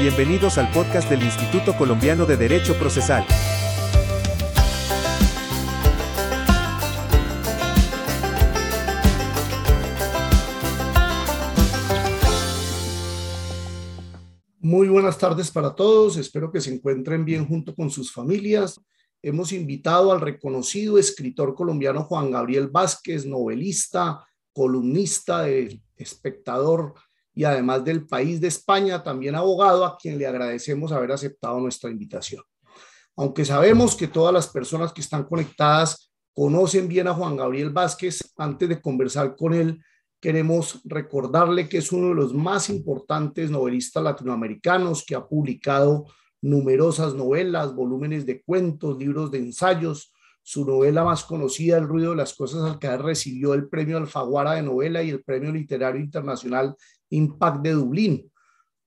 Bienvenidos al podcast del Instituto Colombiano de Derecho Procesal. Muy buenas tardes para todos, espero que se encuentren bien junto con sus familias. Hemos invitado al reconocido escritor colombiano Juan Gabriel Vázquez, novelista, columnista, de espectador y además del país de España, también abogado, a quien le agradecemos haber aceptado nuestra invitación. Aunque sabemos que todas las personas que están conectadas conocen bien a Juan Gabriel Vázquez, antes de conversar con él, queremos recordarle que es uno de los más importantes novelistas latinoamericanos que ha publicado numerosas novelas, volúmenes de cuentos, libros de ensayos. Su novela más conocida, El ruido de las cosas al caer, recibió el premio Alfaguara de novela y el premio literario internacional Impact de Dublín.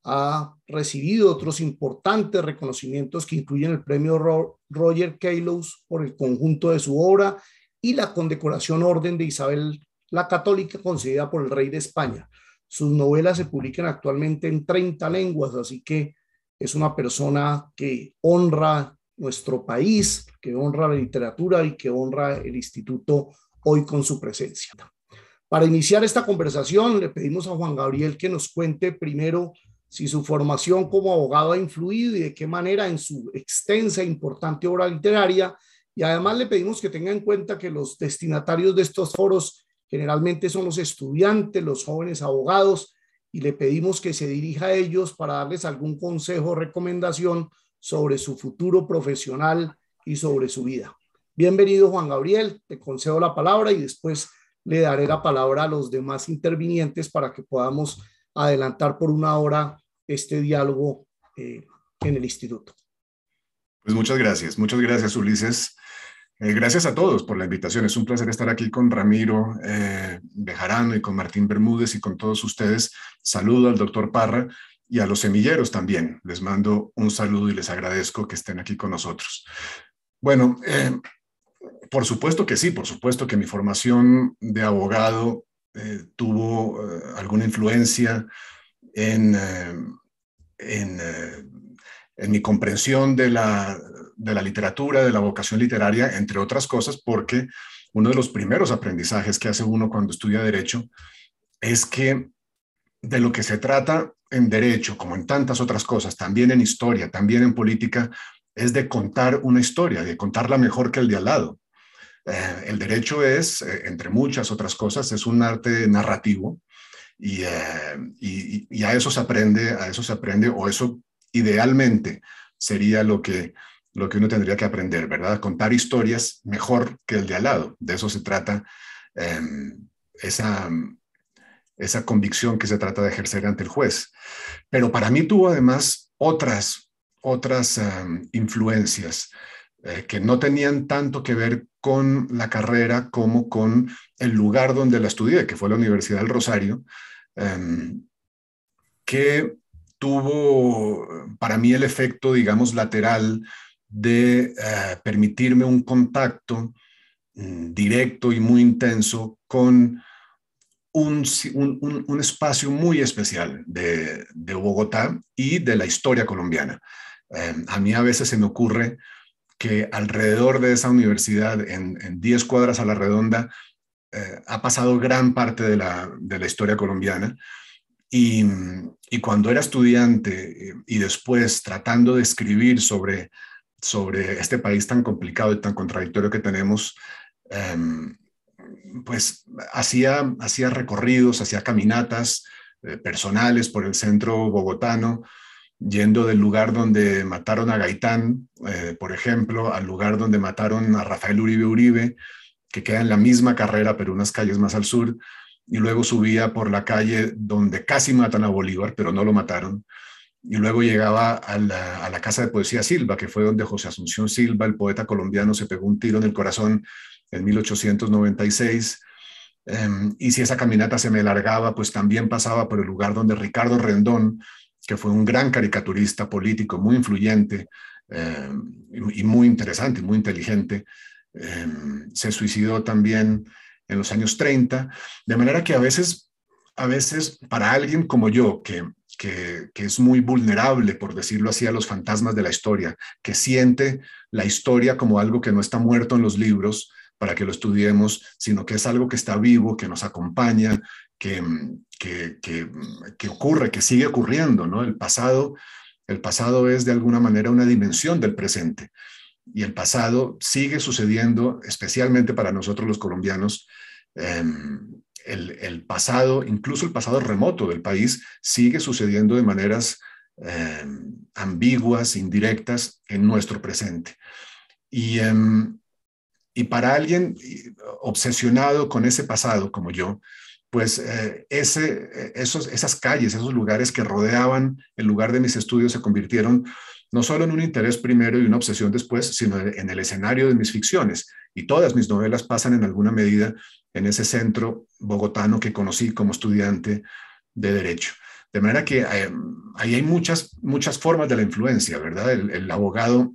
Ha recibido otros importantes reconocimientos que incluyen el premio Roger Kailos por el conjunto de su obra y la condecoración Orden de Isabel la Católica concedida por el rey de España. Sus novelas se publican actualmente en 30 lenguas, así que es una persona que honra nuestro país, que honra la literatura y que honra el instituto hoy con su presencia. Para iniciar esta conversación, le pedimos a Juan Gabriel que nos cuente primero si su formación como abogado ha influido y de qué manera en su extensa e importante obra literaria. Y además le pedimos que tenga en cuenta que los destinatarios de estos foros generalmente son los estudiantes, los jóvenes abogados, y le pedimos que se dirija a ellos para darles algún consejo o recomendación sobre su futuro profesional y sobre su vida. Bienvenido Juan Gabriel, te concedo la palabra y después le daré la palabra a los demás intervinientes para que podamos adelantar por una hora este diálogo eh, en el instituto. Pues muchas gracias, muchas gracias Ulises. Eh, gracias a todos por la invitación. Es un placer estar aquí con Ramiro eh, Bejarano y con Martín Bermúdez y con todos ustedes. Saludo al doctor Parra y a los semilleros también. Les mando un saludo y les agradezco que estén aquí con nosotros. Bueno, por supuesto que sí, por supuesto que mi formación de abogado eh, tuvo eh, alguna influencia en, eh, en, mi comprensión de la, de la literatura, de la vocación literaria, entre otras cosas, porque uno de los primeros aprendizajes que hace uno cuando estudia derecho es que de lo que se trata en derecho, como en tantas otras cosas, también en historia, también en política, es de contar una historia, de contarla mejor que el de al lado. Eh, el derecho es, eh, entre muchas otras cosas, es un arte narrativo eh, y, y, a eso se aprende, a eso se aprende, o eso idealmente sería lo que, lo que uno tendría que aprender, ¿verdad? Contar historias mejor que el de al lado. De eso se trata em, esa, esa convicción que se trata de ejercer ante el juez. Pero para mí tuvo además otras, otras influencias. Eh, que no tenían tanto que ver con la carrera como con el lugar donde la estudié, que fue la Universidad del Rosario, em, que tuvo para mí el efecto, digamos, lateral de eh, permitirme un contacto mm, directo y muy intenso con un, espacio muy especial de, Bogotá y de la historia colombiana. Em, a mí a veces se me ocurre que alrededor de esa universidad, en, 10 cuadras a la redonda, eh, ha pasado gran parte de la, historia colombiana. Y, cuando era estudiante y después tratando de escribir sobre, sobre este país tan complicado y tan contradictorio que tenemos, em, pues hacía, hacía recorridos, hacía caminatas eh, personales por el centro bogotano, yendo del lugar donde mataron a Gaitán, eh, por ejemplo, al lugar donde mataron a Rafael Uribe Uribe, que queda en la misma carrera, pero unas calles más al sur, y luego subía por la calle donde casi matan a Bolívar, pero no lo mataron, y luego llegaba a la, Casa de Poesía Silva, que fue donde José Asunción Silva, el poeta colombiano, se pegó un tiro en el corazón en 1896. Em, y si esa caminata se me largaba, pues también pasaba por el lugar donde Ricardo Rendón, que fue un gran caricaturista político, muy influyente eh, y muy interesante, muy inteligente. Eh, se suicidó también en los años 30, de manera que a veces a veces para alguien como yo, que, que, es muy vulnerable, por decirlo así, a los fantasmas de la historia, que siente la historia como algo que no está muerto en los libros para que lo estudiemos, sino que es algo que está vivo, que nos acompaña, que, que, que ocurre, que sigue ocurriendo, ¿no? El pasado, el pasado es de alguna manera una dimensión del presente y el pasado sigue sucediendo, especialmente para nosotros los colombianos. Em, el, pasado, incluso el pasado remoto del país, sigue sucediendo de maneras em, ambiguas, indirectas en nuestro presente. Y, em, y para alguien obsesionado con ese pasado como yo, pues eh, ese, esos, esas calles, esos lugares que rodeaban el lugar de mis estudios se convirtieron no solo en un interés primero y una obsesión después, sino en el escenario de mis ficciones. Y todas mis novelas pasan en alguna medida en ese centro bogotano que conocí como estudiante de derecho. De manera que eh, ahí hay muchas, muchas formas de la influencia, ¿verdad? El, abogado,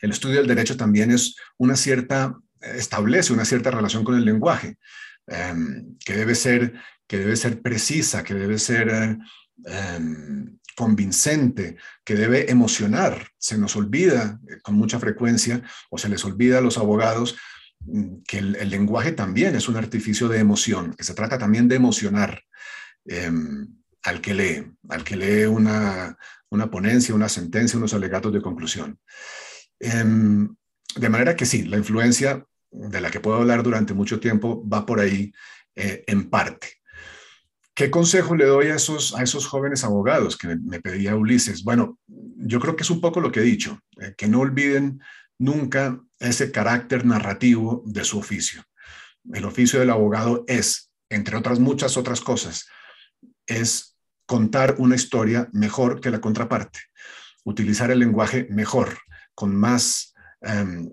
el estudio del derecho también es una cierta, establece una cierta relación con el lenguaje, em, que, debe ser, que debe ser precisa, que debe ser em, convincente, que debe emocionar. Se nos olvida eh, con mucha frecuencia, o se les olvida a los abogados, mm, que el, lenguaje también es un artificio de emoción, que se trata también de emocionar em, al que lee, al que lee una, una, ponencia, una sentencia, unos alegatos de conclusión. Em, de manera que sí, la influencia de la que puedo hablar durante mucho tiempo va por ahí eh, en parte. ¿Qué consejo le doy a esos, a esos jóvenes abogados que me, pedía Ulises? Bueno, yo creo que es un poco lo que he dicho, eh, que no olviden nunca ese carácter narrativo de su oficio. El oficio del abogado es, entre otras muchas otras cosas, es contar una historia mejor que la contraparte, utilizar el lenguaje mejor, con más, em,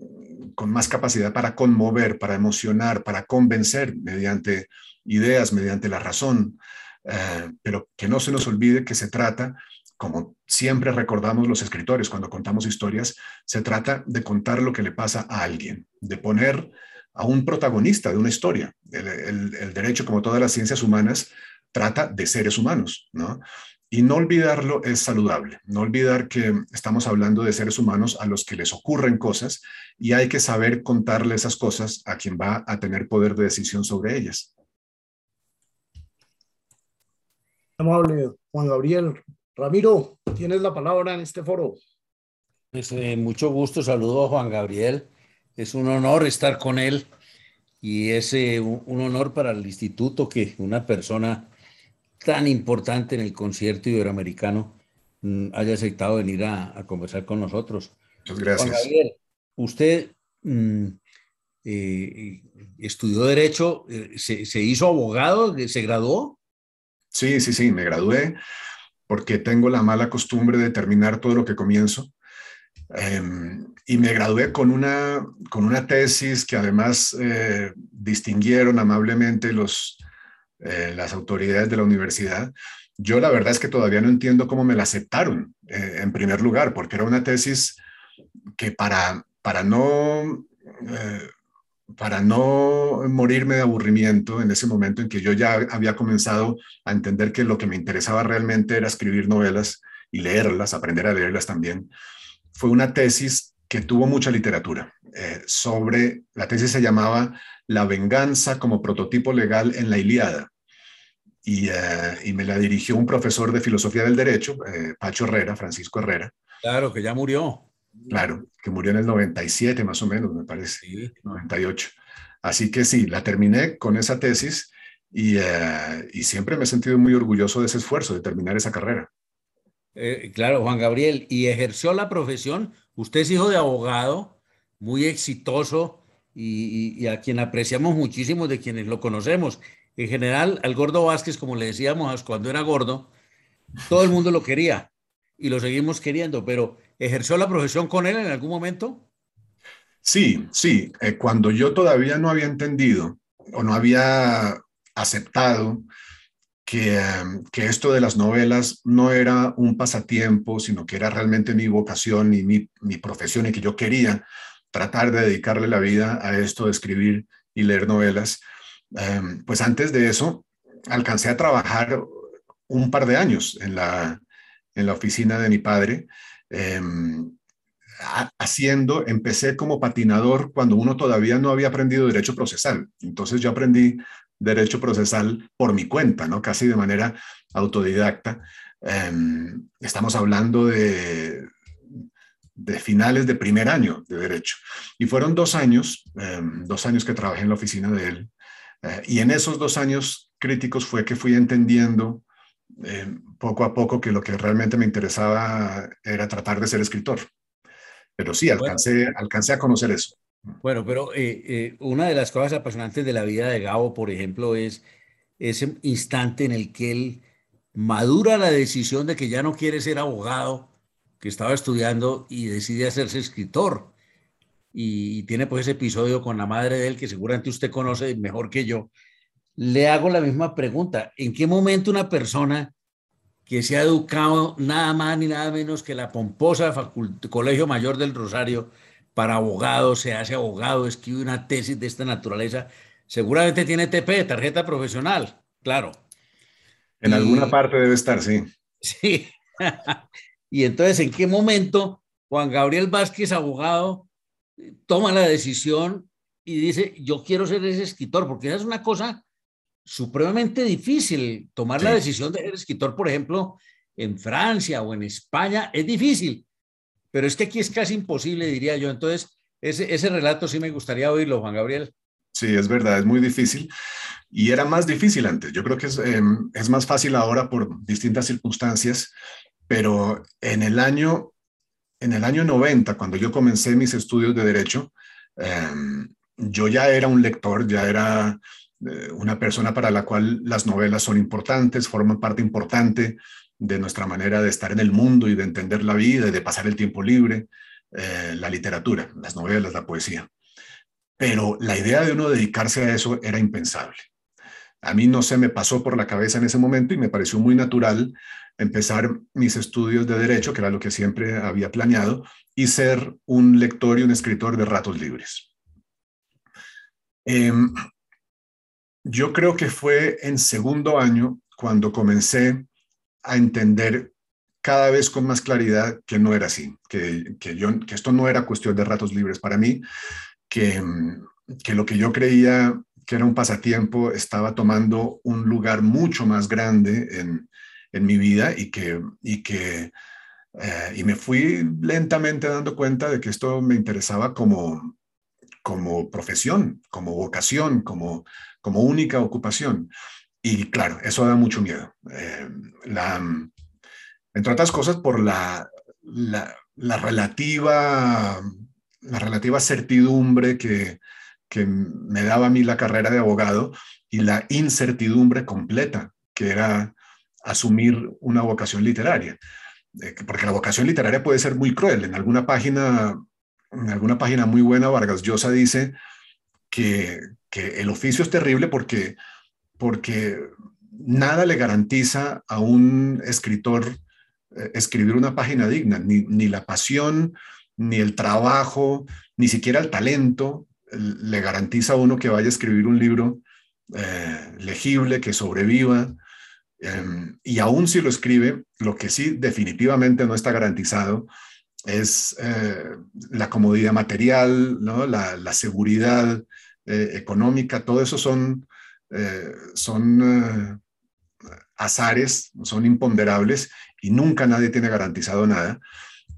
con más capacidad para conmover, para emocionar, para convencer mediante ideas mediante la razón, eh, pero que no se nos olvide que se trata, como siempre recordamos los escritores cuando contamos historias, se trata de contar lo que le pasa a alguien, de poner a un protagonista de una historia. El, derecho, como todas las ciencias humanas, trata de seres humanos, ¿no? Y no olvidarlo es saludable, no olvidar que estamos hablando de seres humanos a los que les ocurren cosas y hay que saber contarle esas cosas a quien va a tener poder de decisión sobre ellas. Amable Juan Gabriel. Ramiro, tienes la palabra en este foro. Pues, eh, mucho gusto, saludo a Juan Gabriel. Es un honor estar con él y es eh, un, honor para el instituto que una persona tan importante en el concierto iberoamericano mm, haya aceptado venir a, conversar con nosotros. Muchas gracias. Juan Gabriel, usted mm, eh, estudió Derecho, se, se, hizo abogado, se graduó. Sí, sí, sí, me gradué porque tengo la mala costumbre de terminar todo lo que comienzo. Em, y me gradué con una, con una tesis que además eh, distinguieron amablemente los, eh, las autoridades de la universidad. Yo la verdad es que todavía no entiendo cómo me la aceptaron eh, en primer lugar, porque era una tesis que para, para no para no morirme de aburrimiento en ese momento en que yo ya había comenzado a entender que lo que me interesaba realmente era escribir novelas y leerlas, aprender a leerlas también, fue una tesis que tuvo mucha literatura eh, sobre, la tesis se llamaba La venganza como prototipo legal en la Iliada. Y, eh, me la dirigió un profesor de filosofía del derecho, eh, Pacho Herrera, Francisco Herrera. Claro, que ya murió. Claro, que murió en el 97 más o menos, me parece, 98. Así que sí, la terminé con esa tesis eh, y, siempre me he sentido muy orgulloso de ese esfuerzo, de terminar esa carrera. Eh, claro, Juan Gabriel, y ejerció la profesión. Usted es hijo de abogado, muy exitoso y, a quien apreciamos muchísimo de quienes lo conocemos. En general, al gordo Vázquez, como le decíamos cuando era gordo, todo el mundo lo quería y lo seguimos queriendo, pero ¿ejerció la profesión con él en algún momento? Sí, sí. Eh, cuando yo todavía no había entendido o no había aceptado que, em, que, esto de las novelas no era un pasatiempo, sino que era realmente mi vocación y mi, mi profesión y que yo quería tratar de dedicarle la vida a esto de escribir y leer novelas. Em, pues antes de eso, alcancé a trabajar un par de años en la, en la oficina de mi padre. Em, haciendo, empecé como patinador cuando uno todavía no había aprendido derecho procesal. Entonces yo aprendí derecho procesal por mi cuenta, ¿no? Casi de manera autodidacta. Em, estamos hablando de, de finales de primer año de derecho. Y fueron dos años, dos años que trabajé en la oficina de él. Eh, y en esos dos años críticos fue que fui entendiendo em, poco a poco que lo que realmente me interesaba era tratar de ser escritor. Pero sí, alcancé, alcancé a conocer eso. Bueno, pero eh, eh, una de las cosas apasionantes de la vida de Gabo, por ejemplo, es ese instante en el que él madura la decisión de que ya no quiere ser abogado, que estaba estudiando y decide hacerse escritor. Y, tiene pues ese episodio con la madre de él que seguramente usted conoce mejor que yo. Le hago la misma pregunta. ¿En qué momento una persona que se ha educado nada más ni nada menos que la pomposa Colegio Mayor del Rosario para abogado, se hace abogado, escribe una tesis de esta naturaleza, seguramente tiene TP, tarjeta profesional, claro. En alguna parte debe estar, sí. Sí. y entonces, ¿en qué momento Juan Gabriel Vázquez, abogado, toma la decisión y dice, yo quiero ser ese escritor? Porque esa es una cosa supremamente difícil. Tomar la decisión de ser escritor, por ejemplo, en Francia o en España, es difícil. Pero es que aquí es casi imposible, diría yo. Entonces, ese, ese relato sí me gustaría oírlo, Juan Gabriel. Sí, es verdad, es muy difícil. Y era más difícil antes. Yo creo que es, em, es más fácil ahora por distintas circunstancias, pero en el año, en el año 90, cuando yo comencé mis estudios de derecho, em, yo ya era un lector, ya era eh, una persona para la cual las novelas son importantes, forman parte importante de nuestra manera de estar en el mundo y de entender la vida y de pasar el tiempo libre, eh, la literatura, las novelas, la poesía. Pero la idea de uno dedicarse a eso era impensable. A mí no se me pasó por la cabeza en ese momento y me pareció muy natural empezar mis estudios de derecho, que era lo que siempre había planeado, y ser un lector y un escritor de ratos libres. Em, yo creo que fue en segundo año cuando comencé a entender cada vez con más claridad que no era así, que, yo, que esto no era cuestión de ratos libres para mí, que, que lo que yo creía que era un pasatiempo estaba tomando un lugar mucho más grande en, en mi vida y que, y que eh, y me fui lentamente dando cuenta de que esto me interesaba como, como profesión, como vocación, como, como única ocupación. Y claro, eso da mucho miedo. Eh, la, entre otras cosas, por la, la, relativa, la relativa certidumbre que, que me daba a mí la carrera de abogado y la incertidumbre completa que era asumir una vocación literaria. Eh, porque la vocación literaria puede ser muy cruel. En alguna página, en alguna página muy buena, Vargas Llosa dice que, que el oficio es terrible porque, porque nada le garantiza a un escritor eh, escribir una página digna, ni, ni, la pasión, ni el trabajo, ni siquiera el talento le garantiza a uno que vaya a escribir un libro eh, legible, que sobreviva. Em, y aún si lo escribe, lo que sí definitivamente no está garantizado es eh, la comodidad material, la, seguridad, eh, económica, todo eso son, eh, son azares, son imponderables y nunca nadie tiene garantizado nada.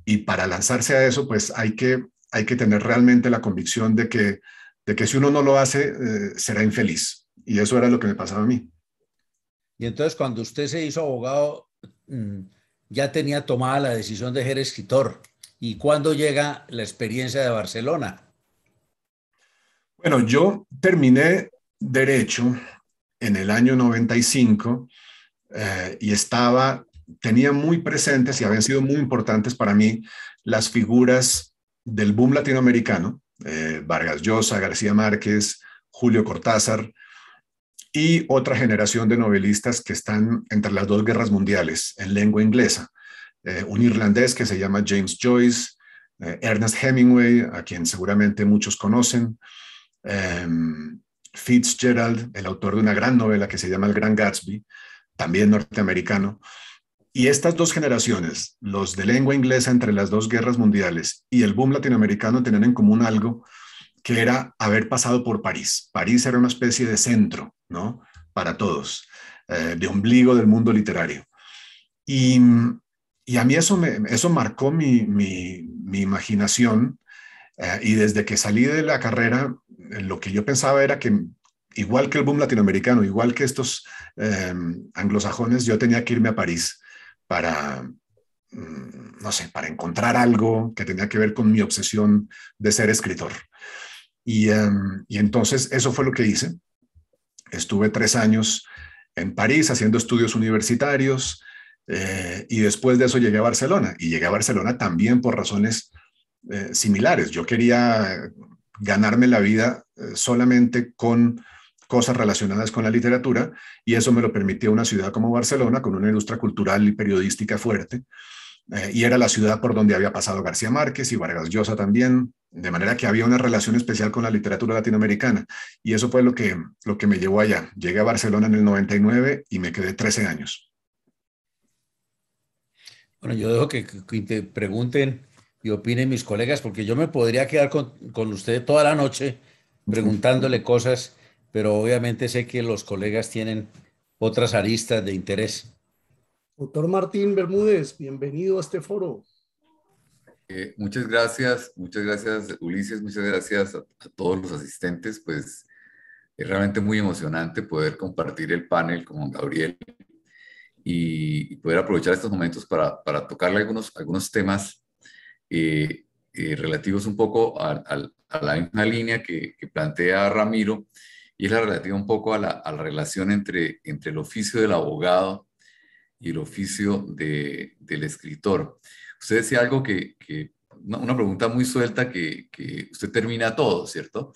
Y para lanzarse a eso, pues hay que, hay que tener realmente la convicción de que, de que si uno no lo hace, será infeliz. Y eso era lo que me pasaba a mí. Y entonces cuando usted se hizo abogado, mm, ya tenía tomada la decisión de ser escritor. ¿Y cuándo llega la experiencia de Barcelona? Bueno, yo terminé derecho en el año 95 eh, y estaba, tenía muy presentes y habían sido muy importantes para mí las figuras del boom latinoamericano, eh, Vargas Llosa, García Márquez, Julio Cortázar y otra generación de novelistas que están entre las dos guerras mundiales en lengua inglesa. Eh, un irlandés que se llama James Joyce, Ernest Hemingway, a quien seguramente muchos conocen, Em, Fitzgerald, el autor de una gran novela que se llama El Gran Gatsby, también norteamericano. Y estas dos generaciones, los de lengua inglesa entre las dos guerras mundiales y el boom latinoamericano, tenían en común algo que era haber pasado por París. París era una especie de centro, ¿no? Para todos, eh, de ombligo del mundo literario. Y, a mí eso, eso marcó mi, mi, imaginación eh, y desde que salí de la carrera, lo que yo pensaba era que igual que el boom latinoamericano, igual que estos em, anglosajones, yo tenía que irme a París para, mm, no sé, para encontrar algo que tenía que ver con mi obsesión de ser escritor. Y, em, y entonces eso fue lo que hice. Estuve tres años en París haciendo estudios universitarios eh, y después de eso llegué a Barcelona. Y llegué a Barcelona también por razones eh, similares. Yo quería ganarme la vida eh, solamente con cosas relacionadas con la literatura y eso me lo permitió una ciudad como Barcelona con una industria cultural y periodística fuerte. Y era la ciudad por donde había pasado García Márquez y Vargas Llosa también, de manera que había una relación especial con la literatura latinoamericana. Y eso fue lo que, lo que me llevó allá. Llegué a Barcelona en el 99 y me quedé 13 años. Bueno, yo dejo que, te pregunten y opinen mis colegas, porque yo me podría quedar con, con usted toda la noche preguntándole cosas, pero obviamente sé que los colegas tienen otras aristas de interés. Doctor Martín Bermúdez, bienvenido a este foro. Eh, muchas gracias, muchas gracias Ulises, muchas gracias a, todos los asistentes, pues es realmente muy emocionante poder compartir el panel con Gabriel y, poder aprovechar estos momentos para, para tocarle algunos, algunos temas eh, eh, relativos un poco a, la misma línea que, plantea Ramiro y es la relativa un poco a la, la, relación entre, entre el oficio del abogado y el oficio de, del escritor. Usted decía algo que, una, pregunta muy suelta que, que usted termina todo, ¿cierto?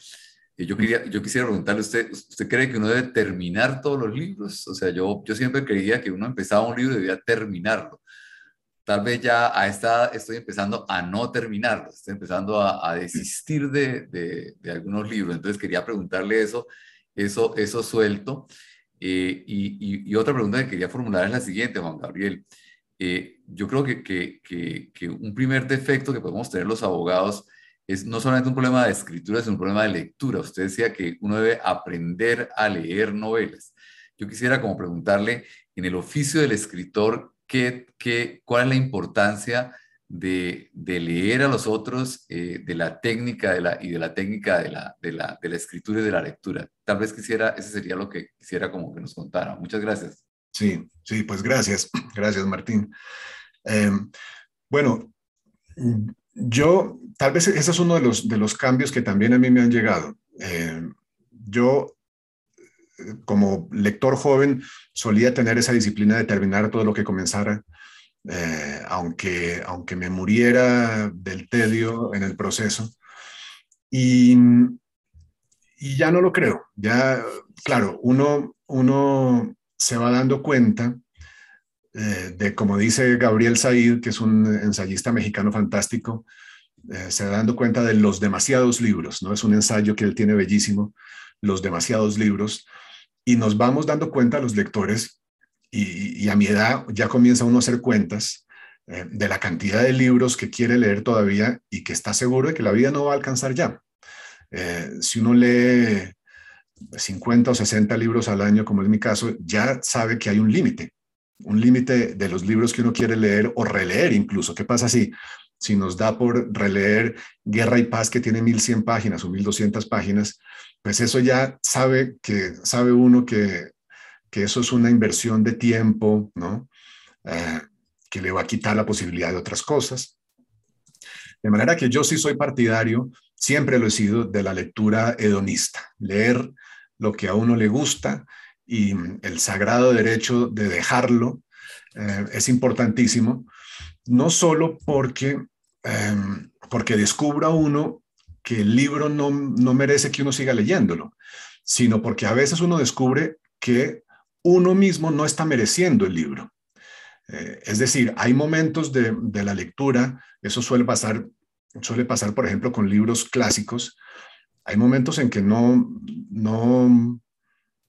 yo, quería, yo quisiera preguntarle usted, ¿usted cree que uno debe terminar todos los libros? O sea, yo, yo siempre creía que uno empezaba un libro y debía terminarlo. Tal vez ya a esta estoy empezando a no terminarlo, estoy empezando a, a desistir de, de, de, algunos libros. Entonces quería preguntarle eso, eso, eso suelto. Eh, y, y, otra pregunta que quería formular es la siguiente, Juan Gabriel. Eh, yo creo que, que, que, que un primer defecto que podemos tener los abogados es no solamente un problema de escritura, es un problema de lectura. Usted decía que uno debe aprender a leer novelas. Yo quisiera como preguntarle, en el oficio del escritor, ¿qué, qué, ¿cuál es la importancia de, leer a los otros, eh, de la técnica de la, y de la técnica de la, de, la, de la escritura y de la lectura? Tal vez quisiera, ese sería lo que quisiera como que nos contara. Muchas gracias. Sí, sí, pues gracias. Gracias, Martín. Em, bueno, yo, tal vez ese es uno de los, de los cambios que también a mí me han llegado. Eh, yo, como lector joven, solía tener esa disciplina de terminar todo lo que comenzara, eh, aunque, aunque me muriera del tedio en el proceso. Y, y ya no lo creo. Ya, claro, uno, uno se va dando cuenta eh, de, como dice Gabriel Said, que es un ensayista mexicano fantástico, eh, se va dando cuenta de los demasiados libros, ¿no? Es un ensayo que él tiene bellísimo, los demasiados libros, y nos vamos dando cuenta los lectores, y, a mi edad ya comienza uno a hacer cuentas eh, de la cantidad de libros que quiere leer todavía y que está seguro de que la vida no va a alcanzar ya. si uno lee 50 o 60 libros al año, como es mi caso, ya sabe que hay un límite un límite de los libros que uno quiere leer o releer incluso. ¿Qué pasa si, si nos da por releer Guerra y Paz que tiene 1100 páginas o 1200 páginas? Pues eso ya sabe que sabe uno que, que eso es una inversión de tiempo, ¿no? Eh, que le va a quitar la posibilidad de otras cosas. De manera que yo sí soy partidario, siempre lo he sido, de la lectura hedonista, leer lo que a uno le gusta y el sagrado derecho de dejarlo eh, es importantísimo, no solo porque, em, porque descubra uno que el libro no, no merece que uno siga leyéndolo, sino porque a veces uno descubre que uno mismo no está mereciendo el libro. Eh, es decir, hay momentos de, de, la lectura, eso suele pasar, suele pasar, por ejemplo, con libros clásicos, hay momentos en que no, no,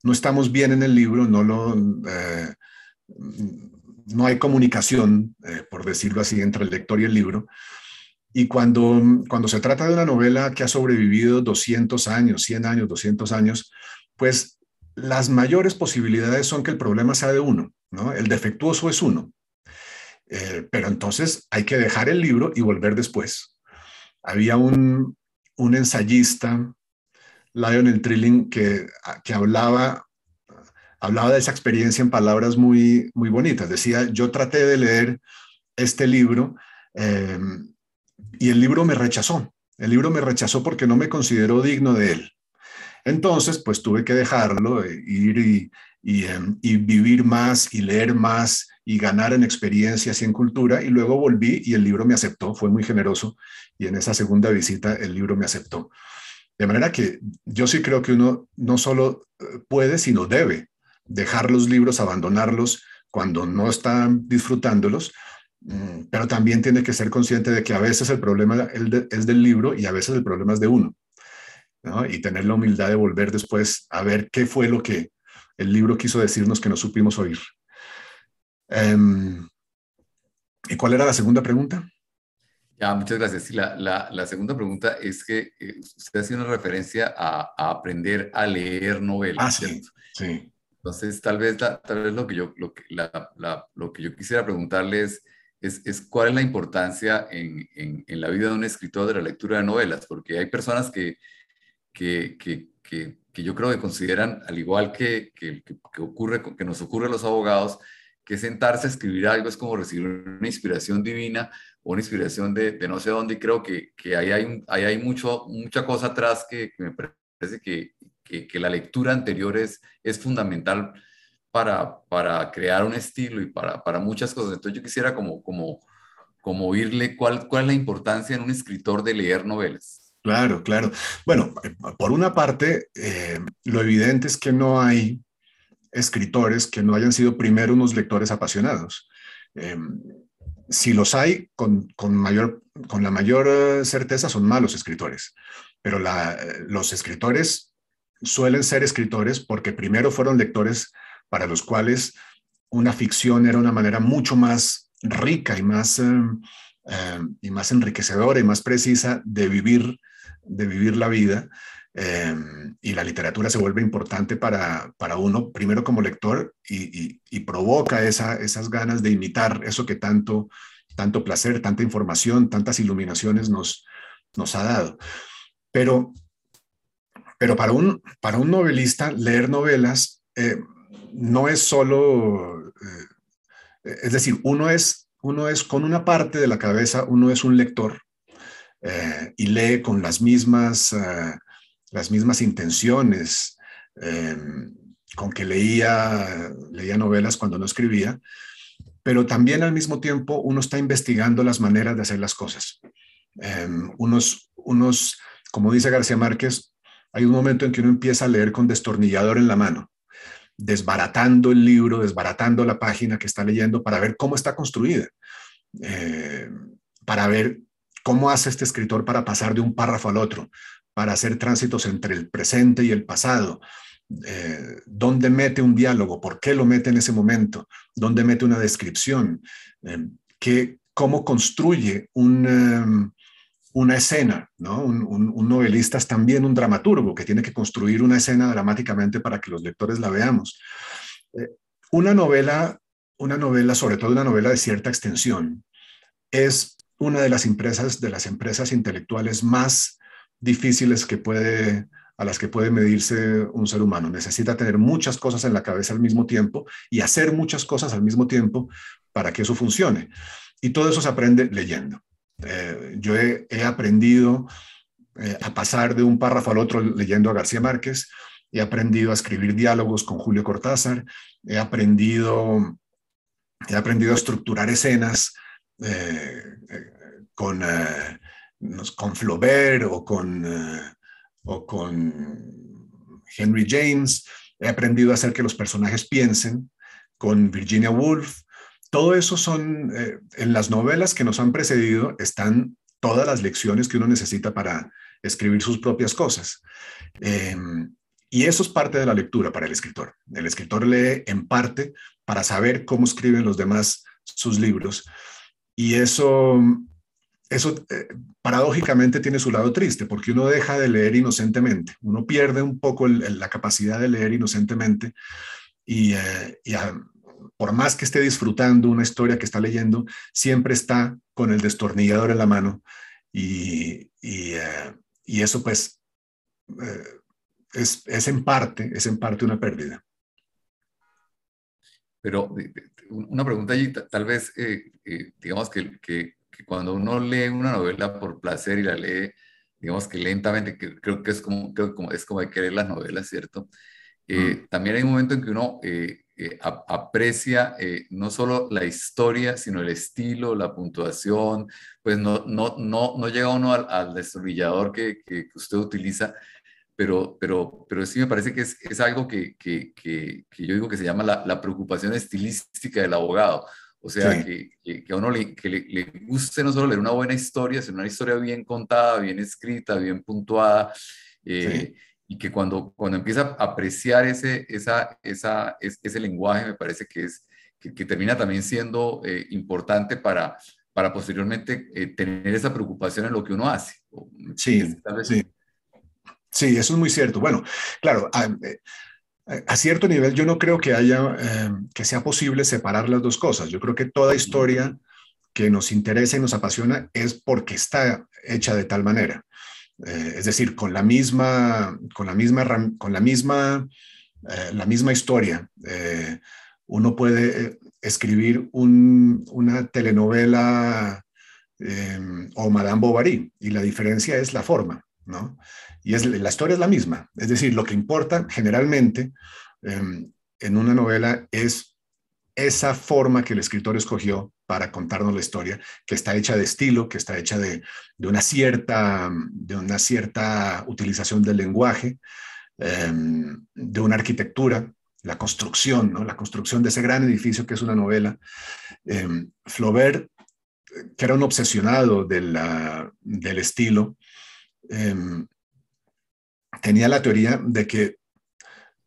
no estamos bien en el libro, no lo... Eh, no hay comunicación, eh, por decirlo así, entre el lector y el libro. Y cuando, cuando se trata de una novela que ha sobrevivido 200 años, 100 años, 200 años, pues las mayores posibilidades son que el problema sea de uno, ¿no? El defectuoso es uno. Eh, pero entonces hay que dejar el libro y volver después. Había un, un ensayista, Lionel Trilling, que, que hablaba, hablaba de esa experiencia en palabras muy, muy bonitas. Decía, yo traté de leer este libro eh, y el libro me rechazó. El libro me rechazó porque no me consideró digno de él. Entonces, pues tuve que dejarlo, e ir y, y, em, y, vivir más y leer más y ganar en experiencias y en cultura. Y luego volví y el libro me aceptó, fue muy generoso. Y en esa segunda visita el libro me aceptó. De manera que yo sí creo que uno no solo eh, puede, sino debe dejar los libros, abandonarlos cuando no están disfrutándolos, mm, pero también tiene que ser consciente de que a veces el problema es del libro y a veces el problema es de uno. Y tener la humildad de volver después a ver qué fue lo que el libro quiso decirnos que no supimos oír. Em, ¿Y cuál era la segunda pregunta? Ya, muchas gracias. la, la, segunda pregunta es que eh, usted hace una referencia a, aprender a leer novelas. Ah, sí, sí. Entonces, tal vez, tal vez lo, que yo, lo, que, lo que yo quisiera preguntarles es, es, cuál es la importancia en, en, en, la vida de un escritor de la lectura de novelas, porque hay personas que, que, que, que yo creo que consideran, al igual que, que, ocurre, que nos ocurre a los abogados, que sentarse a escribir algo es como recibir una inspiración divina o una inspiración de, de no sé dónde, y creo que, que ahí hay, hay mucho, mucha cosa atrás que, me parece que, que, la lectura anterior es, es fundamental para, para crear un estilo y para, para muchas cosas. Entonces yo quisiera como, como, como oírle cuál, cuál es la importancia en un escritor de leer novelas. Claro, claro. Bueno, por una parte, eh, lo evidente es que no hay escritores que no hayan sido primero unos lectores apasionados. Eh, si los hay, con, con, mayor, con la mayor eh, certeza son malos escritores, pero los escritores suelen ser escritores porque primero fueron lectores para los cuales una ficción era una manera mucho más rica y más, eh, eh, y más enriquecedora y más precisa de vivir, de vivir la vida. Eh, y la literatura se vuelve importante para, para uno, primero como lector, y, y, provoca esa, esas ganas de imitar eso que tanto, tanto placer, tanta información, tantas iluminaciones nos, nos ha dado. Pero pero para un, para un novelista, leer novelas eh, no es solo, eh, es decir, uno es, uno es con una parte de la cabeza, uno es un lector eh, y lee con las mismas, las mismas intenciones con que leía, leía novelas cuando no escribía, pero también al mismo tiempo uno está investigando las maneras de hacer las cosas. unos, unos, como dice García Márquez, hay un momento en que uno empieza a leer con destornillador en la mano, desbaratando el libro, desbaratando la página que está leyendo para ver cómo está construida, eh, para ver cómo hace este escritor para pasar de un párrafo al otro, para hacer tránsitos entre el presente y el pasado, eh, dónde mete un diálogo, por qué lo mete en ese momento, dónde mete una descripción, eh, cómo construye un, una escena, ¿no? Un, novelista es también un dramaturgo que tiene que construir una escena dramáticamente para que los lectores la veamos. Eh, una novela, una novela, sobre todo una novela de cierta extensión, es una de las empresas, de las empresas intelectuales más difíciles que puede, a las que puede medirse un ser humano. Necesita tener muchas cosas en la cabeza al mismo tiempo y hacer muchas cosas al mismo tiempo para que eso funcione. Y todo eso se aprende leyendo. Eh, yo he, aprendido eh, a pasar de un párrafo al otro leyendo a García Márquez, he aprendido a escribir diálogos con Julio Cortázar, he aprendido, he aprendido a estructurar escenas eh, con, con Flaubert o con, o con Henry James, he aprendido a hacer que los personajes piensen con Virginia Woolf, todo eso son, eh, en las novelas que nos han precedido, están todas las lecciones que uno necesita para escribir sus propias cosas. Em, y eso es parte de la lectura para el escritor. El escritor lee en parte para saber cómo escriben los demás sus libros. Y eso, eso eh, paradójicamente tiene su lado triste, porque uno deja de leer inocentemente, uno pierde un poco la capacidad de leer inocentemente y, eh, por más que esté disfrutando una historia que está leyendo, siempre está con el destornillador en la mano y, y, eh, eso pues es, es, en parte, es en parte una pérdida. Pero una pregunta allí, tal vez, eh, eh, digamos que, que, cuando uno lee una novela por placer y la lee, digamos que lentamente, que creo que es como, creo como, es como hay que leer las novelas, ¿cierto? Eh, mm. También hay un momento en que uno aprecia no solo la historia, sino el estilo, la puntuación, pues no, no, no, no llega uno al, al destornillador que, que, usted utiliza, pero, pero, pero sí me parece que es, es algo que, que, que, yo digo que se llama la, la, preocupación estilística del abogado. O sea, que, a uno le, le, le, guste no solo leer una buena historia, sino una historia bien contada, bien escrita, bien puntuada. Eh, y que cuando, cuando empieza a apreciar ese, esa, esa, ese lenguaje, me parece que, es, que, termina también siendo eh, importante para, para posteriormente eh, tener esa preocupación en lo que uno hace. Sí, sí. Sí, eso es muy cierto. Bueno, claro, eh, a, cierto nivel yo no creo que haya, eh, que sea posible separar las dos cosas. Yo creo que toda historia que nos interesa y nos apasiona es porque está hecha de tal manera. Eh, es decir, con la misma, con la misma, con la misma, la misma historia. uno puede escribir una telenovela o Madame Bovary y la diferencia es la forma, ¿no? Y la historia es la misma. Es decir, lo que importa generalmente em, en una novela es esa forma que el escritor escogió para contarnos la historia, que está hecha de estilo, que está hecha de, una, cierta, de una cierta utilización del lenguaje, em, de una arquitectura, la construcción, ¿no? la construcción de ese gran edificio que es una novela. Em, Flaubert, que era un obsesionado del estilo, tenía la teoría de que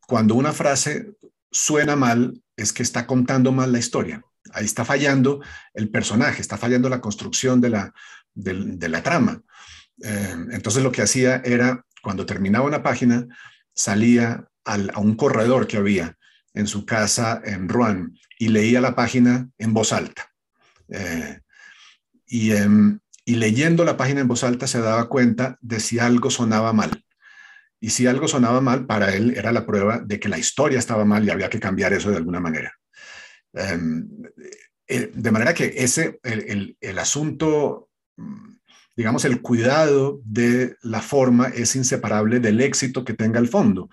cuando una frase suena mal, es que está contando mal la historia. Ahí está fallando el personaje, está fallando la construcción de la, de, la trama. Eh, entonces lo que hacía era, cuando terminaba una página, salía a un corredor que había en su casa en Rouen y leía la página en voz alta. Eh, y, em, y leyendo la página en voz alta se daba cuenta de si algo sonaba mal. Y si algo sonaba mal, para él era la prueba de que la historia estaba mal y había que cambiar eso de alguna manera. Em, eh, de manera que ese, el, el, asunto, digamos, el cuidado de la forma es inseparable del éxito que tenga el fondo.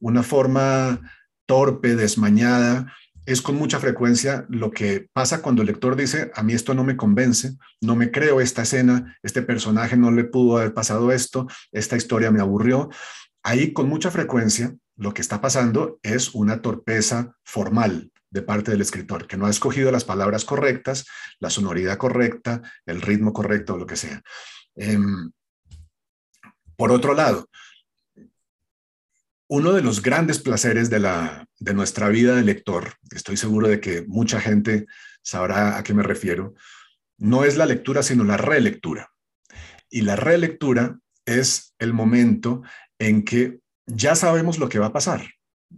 Una forma torpe, desmañada, es con mucha frecuencia lo que pasa cuando el lector dice, a mí esto no me convence, no me creo esta escena, este personaje no le pudo haber pasado esto, esta historia me aburrió. Ahí con mucha frecuencia lo que está pasando es una torpeza formal de parte del escritor, que no ha escogido las palabras correctas, la sonoridad correcta, el ritmo correcto lo que sea. Em, por otro lado, uno de los grandes placeres de, la, de nuestra vida de lector, estoy seguro de que mucha gente sabrá a qué me refiero, no es la lectura, sino la relectura. Y la relectura es el momento en que ya sabemos lo que va a pasar.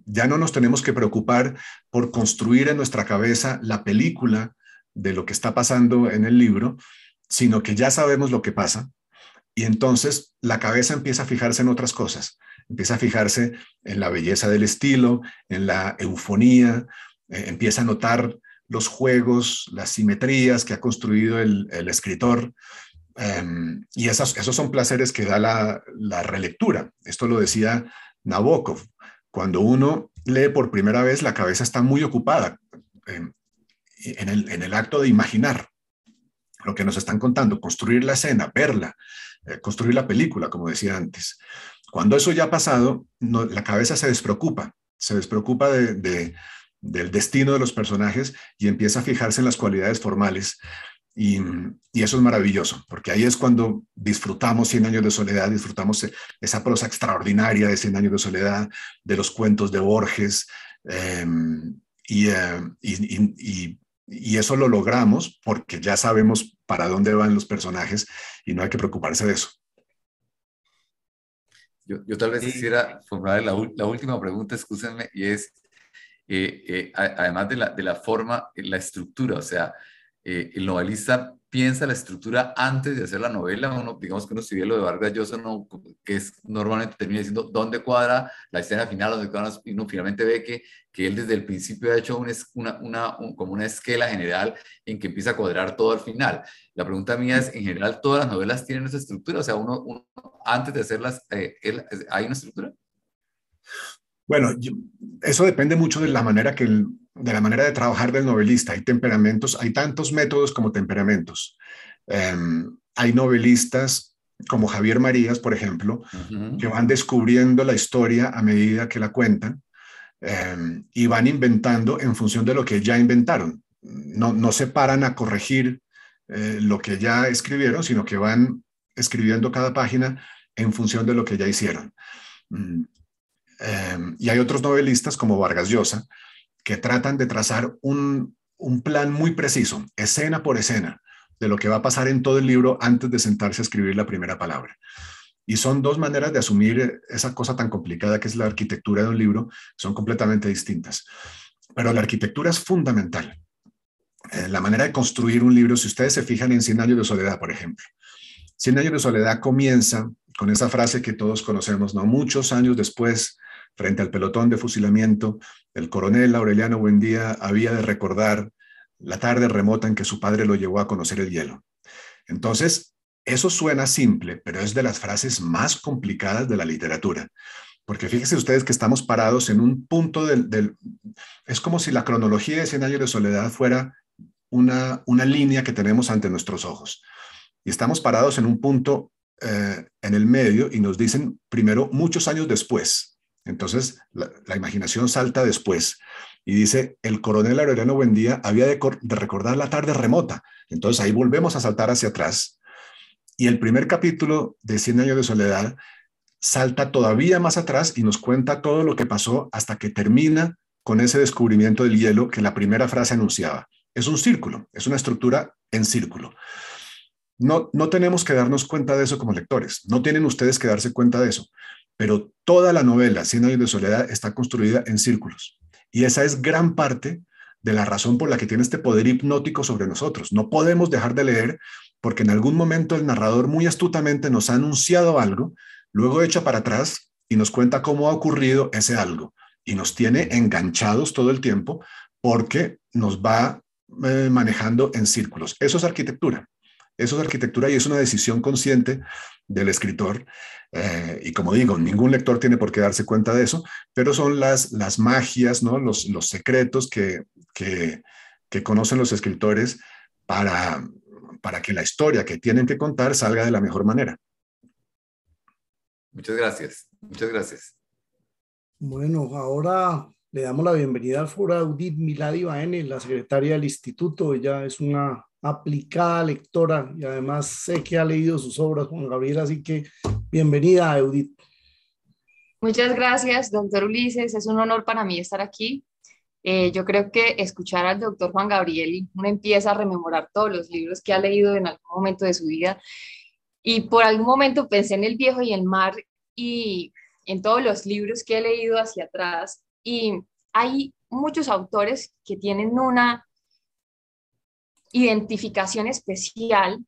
Ya no nos tenemos que preocupar por construir en nuestra cabeza la película de lo que está pasando en el libro, sino que ya sabemos lo que pasa. Y entonces la cabeza empieza a fijarse en otras cosas empieza a fijarse en la belleza del estilo, en la eufonía, eh, empieza a notar los juegos, las simetrías que ha construido el, escritor. Em, y esos son placeres que da la, relectura. Esto lo decía Nabokov. Cuando uno lee por primera vez, la cabeza está muy ocupada em, en, el, acto de imaginar lo que nos están contando, construir la escena, verla, eh, construir la película, como decía antes. Cuando eso ya ha pasado, la cabeza se despreocupa, se despreocupa del destino de los personajes y empieza a fijarse en las cualidades formales. Y, eso es maravilloso, porque ahí es cuando disfrutamos 100 años de soledad, disfrutamos esa prosa extraordinaria de 100 años de soledad, de los cuentos de Borges, em, eh, y, y, eso lo logramos porque ya sabemos para dónde van los personajes y no hay que preocuparse de eso. Yo, yo tal vez quisiera formular la, la, última pregunta, escúsenme, y es, eh, eh, además de la, de la forma, la estructura, o sea, eh, el novelista piensa la estructura antes de hacer la novela, uno, digamos que uno escribe lo de Vargas Llosa, no, que es, normalmente termina diciendo dónde cuadra la escena final, dónde cuadra, y uno finalmente ve que, que él desde el principio ha hecho una, como una esquela general en que empieza a cuadrar todo al final. La pregunta mía es, en general, ¿todas las novelas tienen esa estructura? O sea, uno, uno antes de hacerlas, eh, ¿hay una estructura? Bueno, eso depende mucho de la manera que de la manera de trabajar del novelista. Hay temperamentos, hay tantos métodos como temperamentos. Em, hay novelistas como Javier Marías, por ejemplo, que van descubriendo la historia a medida que la cuentan em, y van inventando en función de lo que ya inventaron. No, no se paran a corregir eh, lo que ya escribieron, sino que van escribiendo cada página en función de lo que ya hicieron. Mm, Em, y hay otros novelistas como Vargas Llosa que tratan de trazar un, un plan muy preciso, escena por escena, de lo que va a pasar en todo el libro antes de sentarse a escribir la primera palabra. Y son dos maneras de asumir esa cosa tan complicada que es la arquitectura de un libro, son completamente distintas. Pero la arquitectura es fundamental. Eh, la manera de construir un libro, si ustedes se fijan en Cien años de soledad, por ejemplo. Cien años de soledad comienza con esa frase que todos conocemos, ¿no? Muchos años después Frente al pelotón de fusilamiento, el coronel Aureliano Buendía había de recordar la tarde remota en que su padre lo llevó a conocer el hielo. Entonces, eso suena simple, pero es de las frases más complicadas de la literatura. Porque fíjense ustedes que estamos parados en un punto del... es como si la cronología de Cien años de soledad fuera una, una línea que tenemos ante nuestros ojos. Y estamos parados en un punto eh, en el medio y nos dicen primero muchos años después. Entonces, la, imaginación salta después y dice, el coronel Aureliano Buendía había de, recordar la tarde remota. Entonces, ahí volvemos a saltar hacia atrás. Y el primer capítulo de Cien años de soledad salta todavía más atrás y nos cuenta todo lo que pasó hasta que termina con ese descubrimiento del hielo que la primera frase anunciaba. Es un círculo, es una estructura en círculo. No, no tenemos que darnos cuenta de eso como lectores, no tienen ustedes que darse cuenta de eso pero toda la novela, Cien años de soledad, está construida en círculos. Y esa es gran parte de la razón por la que tiene este poder hipnótico sobre nosotros. No podemos dejar de leer porque en algún momento el narrador muy astutamente nos ha anunciado algo, luego echa para atrás y nos cuenta cómo ha ocurrido ese algo. Y nos tiene enganchados todo el tiempo porque nos va eh, manejando en círculos. Eso es arquitectura. Eso es arquitectura y es una decisión consciente del escritor. Eh, y como digo, ningún lector tiene por qué darse cuenta de eso, pero son las, las magias, ¿no? los, los secretos que, que, que conocen los escritores para, para que la historia que tienen que contar salga de la mejor manera. Muchas gracias, muchas gracias. Bueno, ahora le damos la bienvenida al foro Audit Milady Baene, la secretaria del instituto. Ella es una aplicada lectora y además sé que ha leído sus obras, Juan Gabriel, así que bienvenida, Eudit. Muchas gracias, doctor Ulises. Es un honor para mí estar aquí. Eh, yo creo que escuchar al doctor Juan Gabriel, uno empieza a rememorar todos los libros que ha leído en algún momento de su vida. Y por algún momento pensé en El Viejo y el Mar y en todos los libros que he leído hacia atrás. Y hay muchos autores que tienen una identificación especial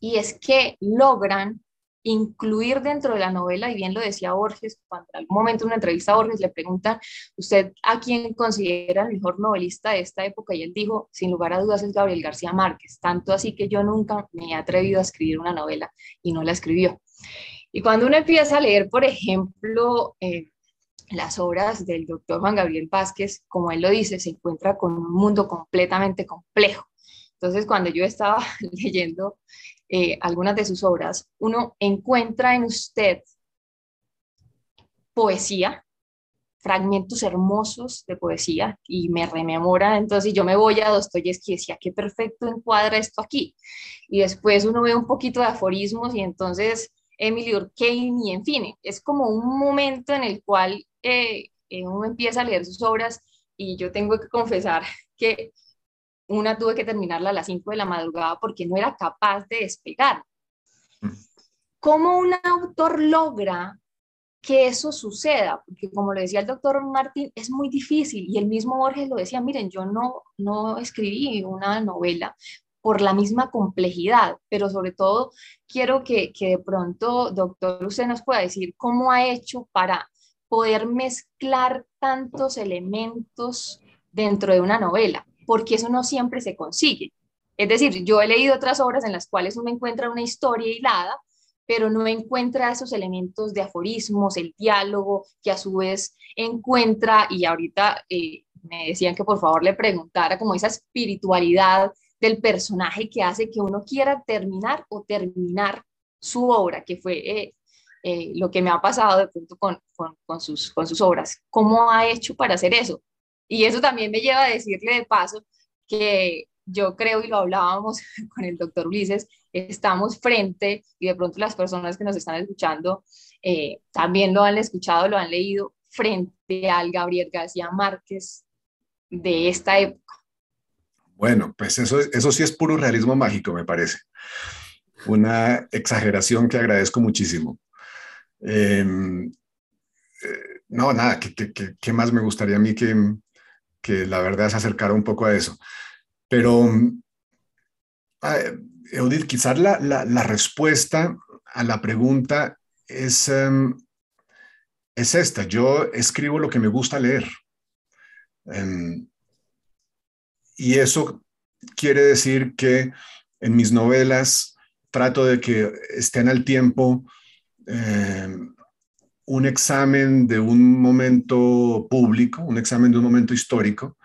y es que logran incluir dentro de la novela, y bien lo decía Borges, cuando en algún momento en una entrevista a Borges le preguntan, ¿usted a quién considera el mejor novelista de esta época? Y él dijo, sin lugar a dudas, es Gabriel García Márquez, tanto así que yo nunca me he atrevido a escribir una novela y no la escribió. Y cuando uno empieza a leer, por ejemplo, eh, las obras del doctor Juan Gabriel Vázquez, como él lo dice, se encuentra con un mundo completamente complejo entonces, cuando yo estaba leyendo eh, algunas de sus obras, uno encuentra en usted poesía, fragmentos hermosos de poesía y me rememora, entonces yo me voy a Dostoyevsky y decía, qué perfecto encuadra esto aquí. Y después uno ve un poquito de aforismos y entonces Emily Durkheim y en fin, es como un momento en el cual eh, eh, uno empieza a leer sus obras y yo tengo que confesar que una tuve que terminarla a las 5 de la madrugada porque no era capaz de despegar. Mm. ¿Cómo un autor logra que eso suceda, porque como lo decía el doctor Martín, es muy difícil y el mismo Borges lo decía, miren, yo no, no escribí una novela por la misma complejidad, pero sobre todo quiero que, que de pronto, doctor, usted nos pueda decir cómo ha hecho para poder mezclar tantos elementos dentro de una novela, porque eso no siempre se consigue. Es decir, yo he leído otras obras en las cuales uno encuentra una historia hilada, pero no encuentra esos elementos de aforismos, el diálogo, que a su vez encuentra, y ahorita eh, me decían que por favor le preguntara como esa espiritualidad del personaje que hace que uno quiera terminar o terminar su obra, que fue eh, eh, lo que me ha pasado de pronto con, sus, con sus obras. ¿Cómo ha hecho para hacer eso? Y eso también me lleva a decirle de paso que yo creo, y lo hablábamos con el doctor Ulises, estamos frente, y de pronto las personas que nos están escuchando eh, también lo han escuchado, lo han leído, frente al Gabriel García Márquez de esta época. Bueno, pues eso, eso sí es puro realismo mágico, me parece. Una exageración que agradezco muchísimo. Em, eh, no, nada, ¿qué, más me gustaría a mí que, que la verdad se acercara un poco a eso? Pero Eudith, quizás la, la, respuesta a la pregunta es, em, es esta. Yo escribo lo que me gusta leer. Em, y eso quiere decir que en mis novelas trato de que estén al tiempo em, un examen de un momento público, un examen de un momento histórico,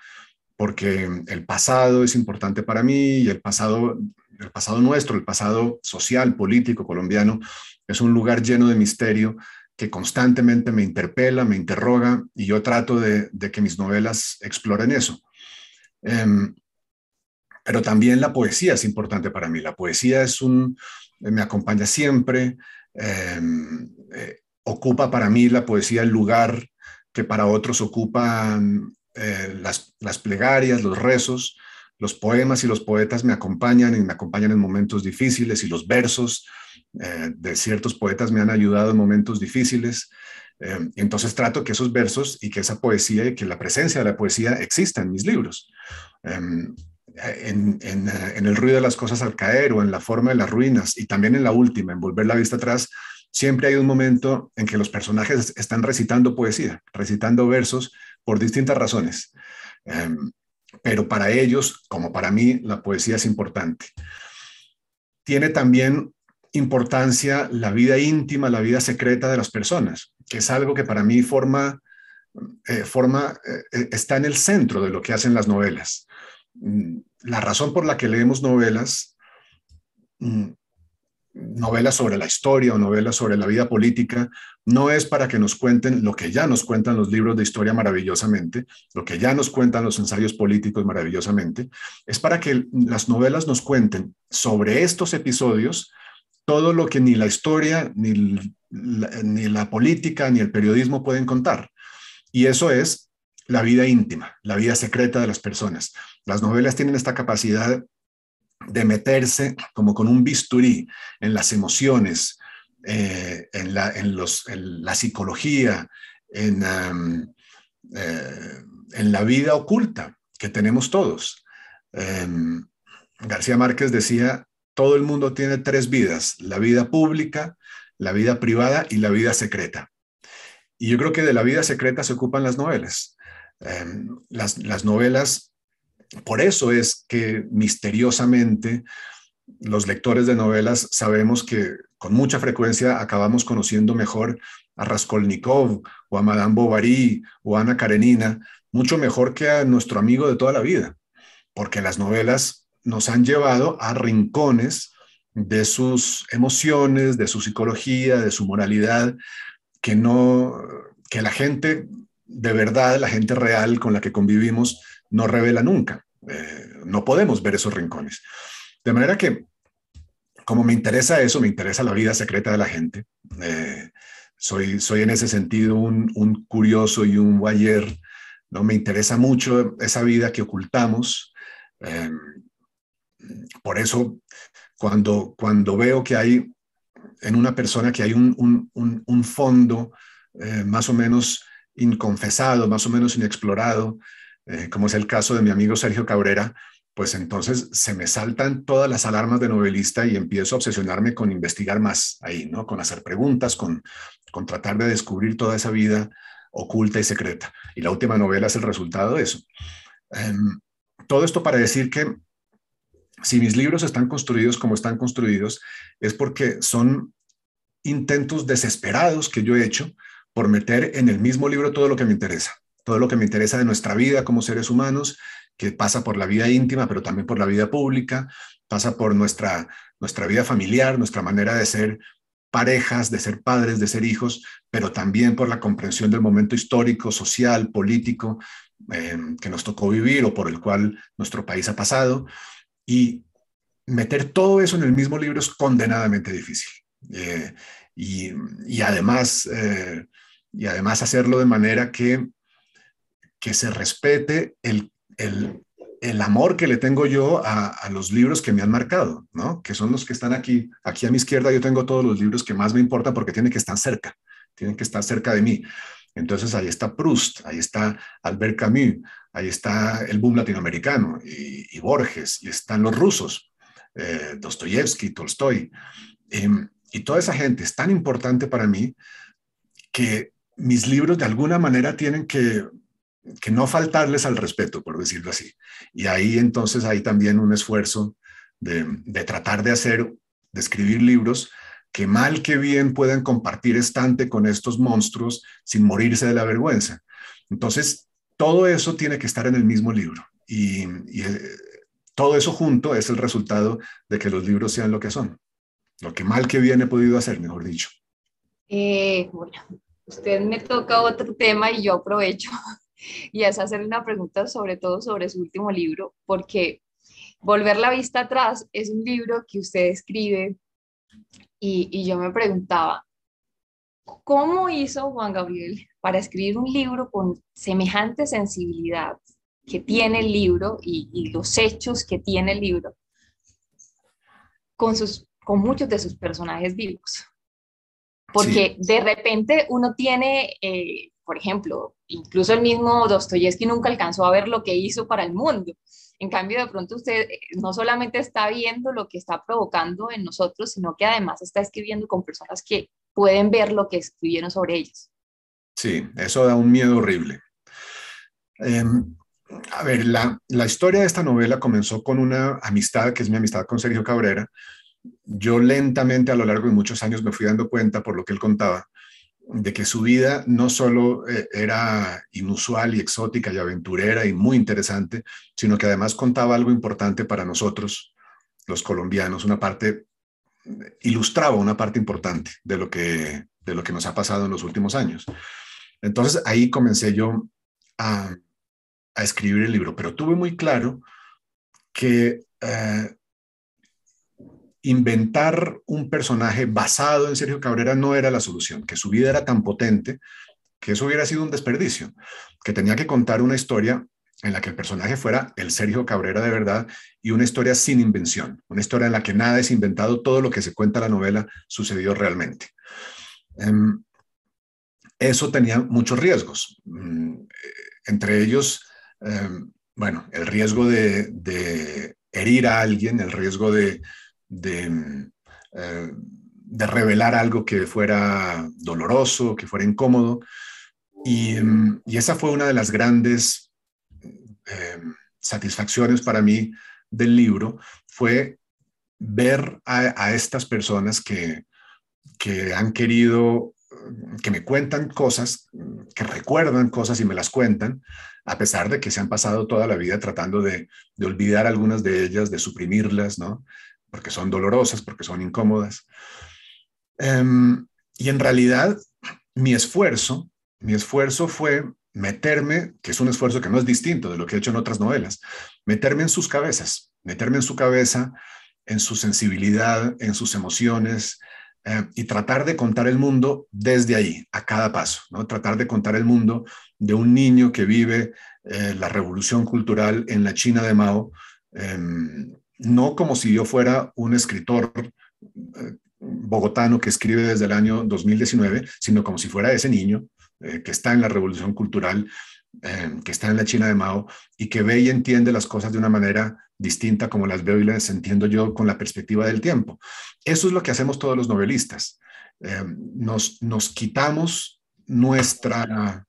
porque el pasado es importante para mí y el pasado el pasado nuestro, el pasado social, político colombiano, es un lugar lleno de misterio que constantemente me interpela, me interroga y yo trato de, que mis novelas exploren eso. Em, pero también la poesía es importante para mí. La poesía es un, me acompaña siempre, em, eh, ocupa para mí la poesía el lugar que para otros ocupan eh, las, las plegarias, los rezos los poemas y los poetas me acompañan y me acompañan en momentos difíciles y los versos eh, de ciertos poetas me han ayudado en momentos difíciles. Eh, entonces trato que esos versos y que esa poesía y que la presencia de la poesía exista en mis libros. Em, en, en, el ruido de las cosas al caer o en la forma de las ruinas y también en la última, en volver la vista atrás, siempre hay un momento en que los personajes están recitando poesía, recitando versos por distintas razones. Em, pero para ellos, como para mí, la poesía es importante. Tiene también importancia la vida íntima, la vida secreta de las personas, que es algo que para mí forma, eh, forma eh, está en el centro de lo que hacen las novelas. Mm, la razón por la que leemos novelas mm, novelas sobre la historia o novelas sobre la vida política, no es para que nos cuenten lo que ya nos cuentan los libros de historia maravillosamente, lo que ya nos cuentan los ensayos políticos maravillosamente, es para que las novelas nos cuenten sobre estos episodios todo lo que ni la historia, ni ni la política, ni el periodismo pueden contar. Y eso es la vida íntima, la vida secreta de las personas. Las novelas tienen esta capacidad de meterse como con un bisturí en las emociones, eh, en, la, los, la, psicología, en, eh, en, la vida oculta que tenemos todos. Em, García Márquez decía, todo el mundo tiene tres vidas, la vida pública, la vida privada y la vida secreta. Y yo creo que de la vida secreta se ocupan las novelas. Em, las, las novelas por eso es que misteriosamente los lectores de novelas sabemos que con mucha frecuencia acabamos conociendo mejor a Raskolnikov o a Madame Bovary o a Ana Karenina, mucho mejor que a nuestro amigo de toda la vida, porque las novelas nos han llevado a rincones de sus emociones, de su psicología, de su moralidad, que no, que la gente de verdad la gente real con la que convivimos no revela nunca. Eh, no podemos ver esos rincones. De manera que, como me interesa eso, me interesa la vida secreta de la gente. Eh, soy, soy en ese sentido un, curioso y un guayer. ¿no? Me interesa mucho esa vida que ocultamos. Eh, por eso, cuando, cuando veo que hay en una persona que hay un, un, un fondo más o menos inconfesado, más o menos inexplorado, eh, como es el caso de mi amigo Sergio Cabrera, pues entonces se me saltan todas las alarmas de novelista y empiezo a obsesionarme con investigar más ahí, ¿no? Con hacer preguntas, con, con tratar de descubrir toda esa vida oculta y secreta. Y la última novela es el resultado de eso. Em, todo esto para decir que si mis libros están construidos como están construidos, es porque son intentos desesperados que yo he hecho por meter en el mismo libro todo lo que me interesa, todo lo que me interesa de nuestra vida como seres humanos, que pasa por la vida íntima, pero también por la vida pública, pasa por nuestra, nuestra vida familiar, nuestra manera de ser parejas, de ser padres, de ser hijos, pero también por la comprensión del momento histórico, social, político eh, que nos tocó vivir o por el cual nuestro país ha pasado. Y meter todo eso en el mismo libro es condenadamente difícil. Eh, y, además, eh, y además hacerlo de manera que, que se respete el, el, el amor que le tengo yo a, a, los libros que me han marcado, ¿no? Que son los que están aquí. Aquí a mi izquierda yo tengo todos los libros que más me importan porque tienen que estar cerca, tienen que estar cerca de mí. Entonces ahí está Proust, ahí está Albert Camus, ahí está el boom latinoamericano y, Borges, y están los rusos, eh, Dostoyevsky, Tolstoy. Eh, y toda esa gente es tan importante para mí que mis libros de alguna manera tienen que, que no faltarles al respeto, por decirlo así. Y ahí entonces hay también un esfuerzo de, tratar de hacer, de escribir libros que mal que bien puedan compartir estante con estos monstruos sin morirse de la vergüenza. Entonces, todo eso tiene que estar en el mismo libro. Y, y eh, todo eso junto es el resultado de que los libros sean lo que son. Lo que mal que bien he podido hacer, mejor dicho. Eh, bueno, usted me toca otro tema y yo aprovecho y es hacer una pregunta sobre todo sobre su último libro, porque Volver la vista atrás es un libro que usted escribe y, y yo me preguntaba, ¿cómo hizo Juan Gabriel para escribir un libro con semejante sensibilidad que tiene el libro y, y los hechos que tiene el libro con, sus, con muchos de sus personajes vivos? Porque sí. de repente uno tiene, eh, por ejemplo, incluso el mismo Dostoyevsky nunca alcanzó a ver lo que hizo para el mundo. En cambio, de pronto usted eh, no solamente está viendo lo que está provocando en nosotros, sino que además está escribiendo con personas que pueden ver lo que escribieron sobre ellos. Sí, eso da un miedo horrible. Eh, a ver, la, historia de esta novela comenzó con una amistad, que es mi amistad con Sergio Cabrera, yo lentamente a lo largo de muchos años me fui dando cuenta, por lo que él contaba, de que su vida no solo eh, era inusual y exótica y aventurera y muy interesante, sino que además contaba algo importante para nosotros, los colombianos, una parte, ilustraba una parte importante de lo que, de lo que nos ha pasado en los últimos años. Entonces ahí comencé yo a, a escribir el libro, pero tuve muy claro que eh, inventar un personaje basado en Sergio Cabrera no era la solución, que su vida era tan potente que eso hubiera sido un desperdicio, que tenía que contar una historia en la que el personaje fuera el Sergio Cabrera de verdad y una historia sin invención, una historia en la que nada es inventado, todo lo que se cuenta en la novela sucedió realmente. Um, eso tenía muchos riesgos, um, entre ellos, um, bueno, el riesgo de, herir a alguien, el riesgo de, de, eh, de, revelar algo que fuera doloroso, que fuera incómodo. Y, y esa fue una de las grandes eh, satisfacciones para mí del libro, fue ver a, a estas personas que, que han querido que me cuentan cosas, que recuerdan cosas y me las cuentan, a pesar de que se han pasado toda la vida tratando de, de olvidar algunas de ellas, de suprimirlas, ¿no? Porque son dolorosas, porque son incómodas. Um, y en realidad, mi esfuerzo, mi esfuerzo fue meterme, que es un esfuerzo que no es distinto de lo que he hecho en otras novelas, meterme en sus cabezas, meterme en su cabeza, en su sensibilidad, en sus emociones, eh, y tratar de contar el mundo desde ahí, a cada paso, ¿no? Tratar de contar el mundo de un niño que vive eh, la revolución cultural en la China de Mao, em, no como si yo fuera un escritor eh, bogotano que escribe desde el año 2019, sino como si fuera ese niño que está en la revolución cultural, em, que está en la China de Mao y que ve y entiende las cosas de una manera distinta como las veo y las entiendo yo con la perspectiva del tiempo. Eso es lo que hacemos todos los novelistas. Eh, nos, nos quitamos nuestra,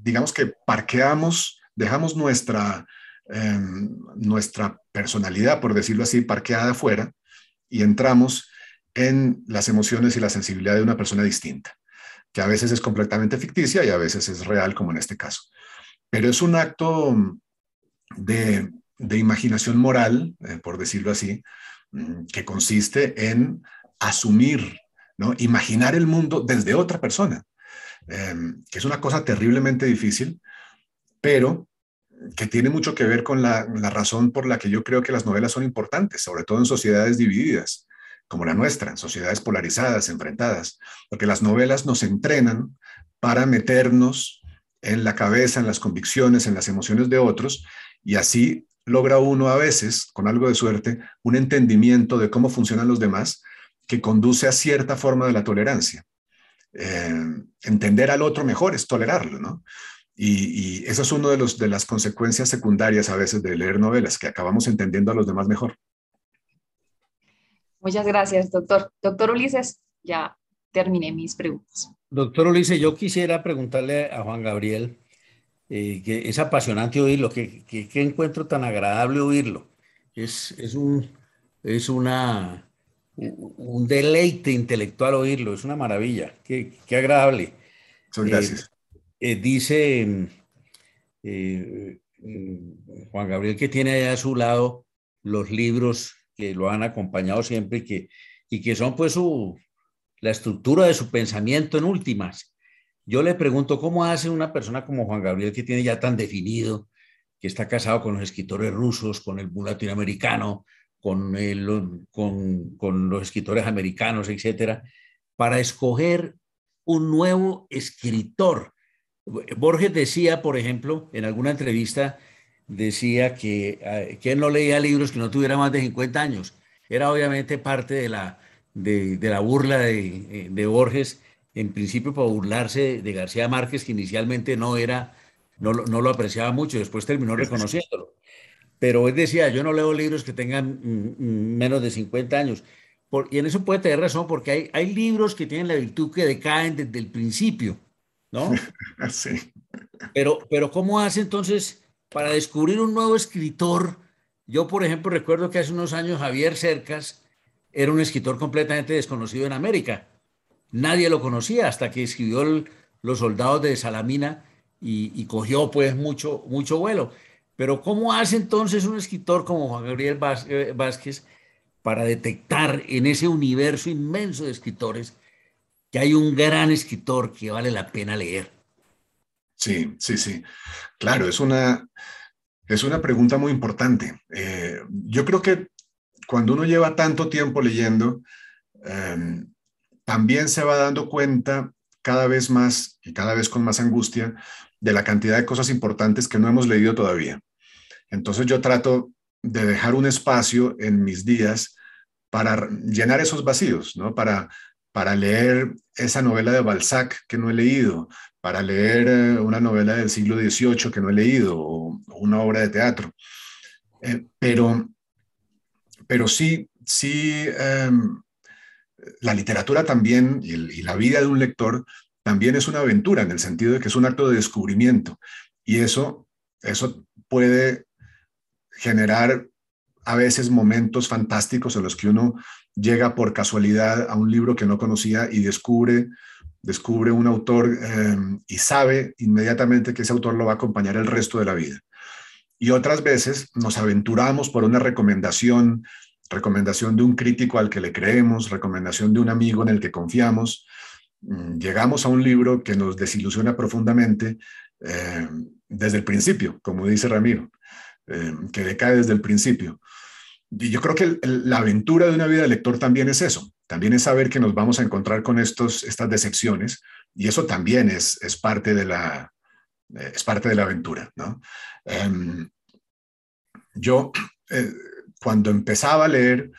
digamos que parqueamos, dejamos nuestra, em, nuestra personalidad, por decirlo así, parqueada afuera y entramos en las emociones y la sensibilidad de una persona distinta, que a veces es completamente ficticia y a veces es real, como en este caso. Pero es un acto de, imaginación moral, eh, por decirlo así, mm, que consiste en asumir, ¿no? imaginar el mundo desde otra persona, em, que es una cosa terriblemente difícil, pero que tiene mucho que ver con la, razón por la que yo creo que las novelas son importantes, sobre todo en sociedades divididas, como la nuestra, en sociedades polarizadas, enfrentadas, porque las novelas nos entrenan para meternos en la cabeza, en las convicciones, en las emociones de otros y así logra uno a veces, con algo de suerte, un entendimiento de cómo funcionan los demás que conduce a cierta forma de la tolerancia. Eh, entender al otro mejor es tolerarlo, ¿no? Y, eso es una de, los, de las consecuencias secundarias a veces de leer novelas, que acabamos entendiendo a los demás mejor. Muchas gracias, doctor. Doctor Ulises, ya terminé mis preguntas. Doctor Ulises, yo quisiera preguntarle a Juan Gabriel eh, que es apasionante oírlo, que, que, encuentro tan agradable oírlo. Es, es, un, es una, un deleite intelectual oírlo, es una maravilla, qué, qué agradable. Muchas gracias. Eh, eh, dice Juan Gabriel que tiene allá a su lado los libros que lo han acompañado siempre y que, y que son pues su, la estructura de su pensamiento en últimas. Yo le pregunto, ¿cómo hace una persona como Juan Gabriel, que tiene ya tan definido, que está casado con los escritores rusos, con el latinoamericano, con, el, con, con los escritores americanos, etcétera, para escoger un nuevo escritor? Borges decía, por ejemplo, en alguna entrevista, decía que, eh, que él no leía libros que no tuviera más de 50 años. Era obviamente parte de la, de, la burla de, de Borges en principio para burlarse de García Márquez, que inicialmente no era, no, no lo apreciaba mucho, después terminó reconociéndolo. Pero él decía, yo no leo libros que tengan mm, mm, menos de 50 años. Y en eso puede tener razón, porque hay, hay libros que tienen la virtud que decaen desde el principio, ¿no? Sí. Pero, pero ¿cómo hace entonces para descubrir un nuevo escritor? Yo, por ejemplo, recuerdo que hace unos años Javier Cercas era un escritor completamente desconocido en América nadie lo conocía hasta que escribió Los soldados de Salamina y, cogió pues mucho, mucho vuelo. Pero ¿cómo hace entonces un escritor como Juan Gabriel eh, Vázquez para detectar en ese universo inmenso de escritores que hay un gran escritor que vale la pena leer? Sí, sí, sí. Claro, es una, es una pregunta muy importante. Eh, yo creo que cuando uno lleva tanto tiempo leyendo, em, también se va dando cuenta cada vez más y cada vez con más angustia de la cantidad de cosas importantes que no hemos leído todavía. Entonces yo trato de dejar un espacio en mis días para llenar esos vacíos, ¿no? Para, para leer esa novela de Balzac que no he leído, para leer eh, una novela del siglo XVIII que no he leído o una obra de teatro. Eh, pero, pero sí, sí, em, la literatura también y, la vida de un lector también es una aventura en el sentido de que es un acto de descubrimiento y eso, eso puede generar a veces momentos fantásticos en los que uno llega por casualidad a un libro que no conocía y descubre, descubre un autor eh, y sabe inmediatamente que ese autor lo va a acompañar el resto de la vida. Y otras veces nos aventuramos por una recomendación recomendación de un crítico al que le creemos, recomendación de un amigo en el que confiamos, mm, llegamos a un libro que nos desilusiona profundamente eh, desde el principio, como dice Ramiro, eh, que decae desde el principio. Yo creo que la aventura de una vida de lector también es eso, también es saber que nos vamos a encontrar con estos, estas decepciones y eso también es, es parte, de la, es parte de la aventura. ¿no? Em, yo, cuando empezaba a leer,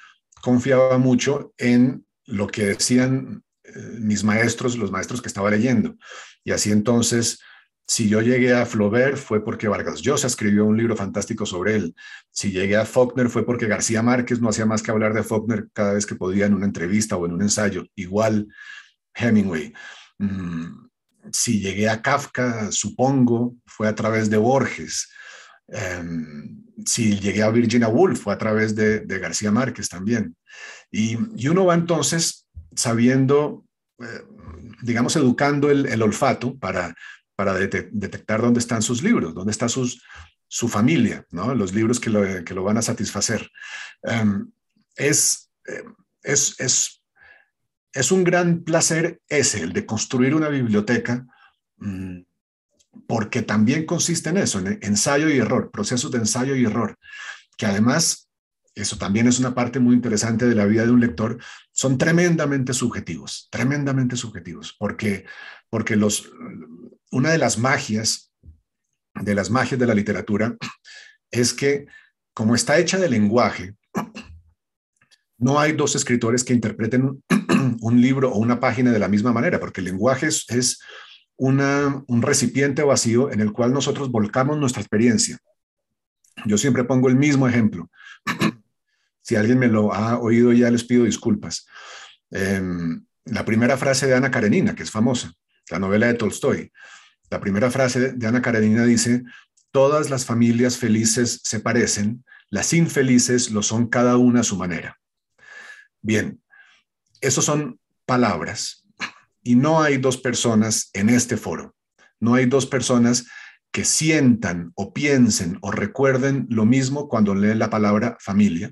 confiaba mucho en lo que decían eh, mis maestros, los maestros que estaba leyendo. Y así entonces, si yo llegué a Flaubert fue porque Vargas Llosa escribió un libro fantástico sobre él. Si llegué a Faulkner fue porque García Márquez no hacía más que hablar de Faulkner cada vez que podía en una entrevista o en un ensayo. Igual Hemingway. Mm, si llegué a Kafka, supongo, fue a través de Borges. Em, si llegué a Virginia Woolf fue a través de, García Márquez también. Y, uno va entonces sabiendo, eh, digamos, educando el, olfato para, para detectar dónde están sus libros, dónde está sus, su familia, ¿no? los libros que lo, que lo van a satisfacer. Em, es, em, es, es, es, un gran placer ese, el de construir una biblioteca. Mm, porque también consiste en eso, en ensayo y error, procesos de ensayo y error, que además, eso también es una parte muy interesante de la vida de un lector, son tremendamente subjetivos, tremendamente subjetivos, porque, porque los, una de las magias, de las magias de la literatura, es que como está hecha de lenguaje, no hay dos escritores que interpreten un, libro o una página de la misma manera, porque el lenguaje es un recipiente vacío en el cual nosotros volcamos nuestra experiencia. Yo siempre pongo el mismo ejemplo. si alguien me lo ha oído ya les pido disculpas. Em, la primera frase de Ana Karenina, que es famosa, la novela de Tolstoy. La primera frase de Ana Karenina dice, todas las familias felices se parecen, las infelices lo son cada una a su manera. Bien, esos son palabras y no hay dos personas en este foro. No hay dos personas que sientan o piensen o recuerden lo mismo cuando leen la palabra familia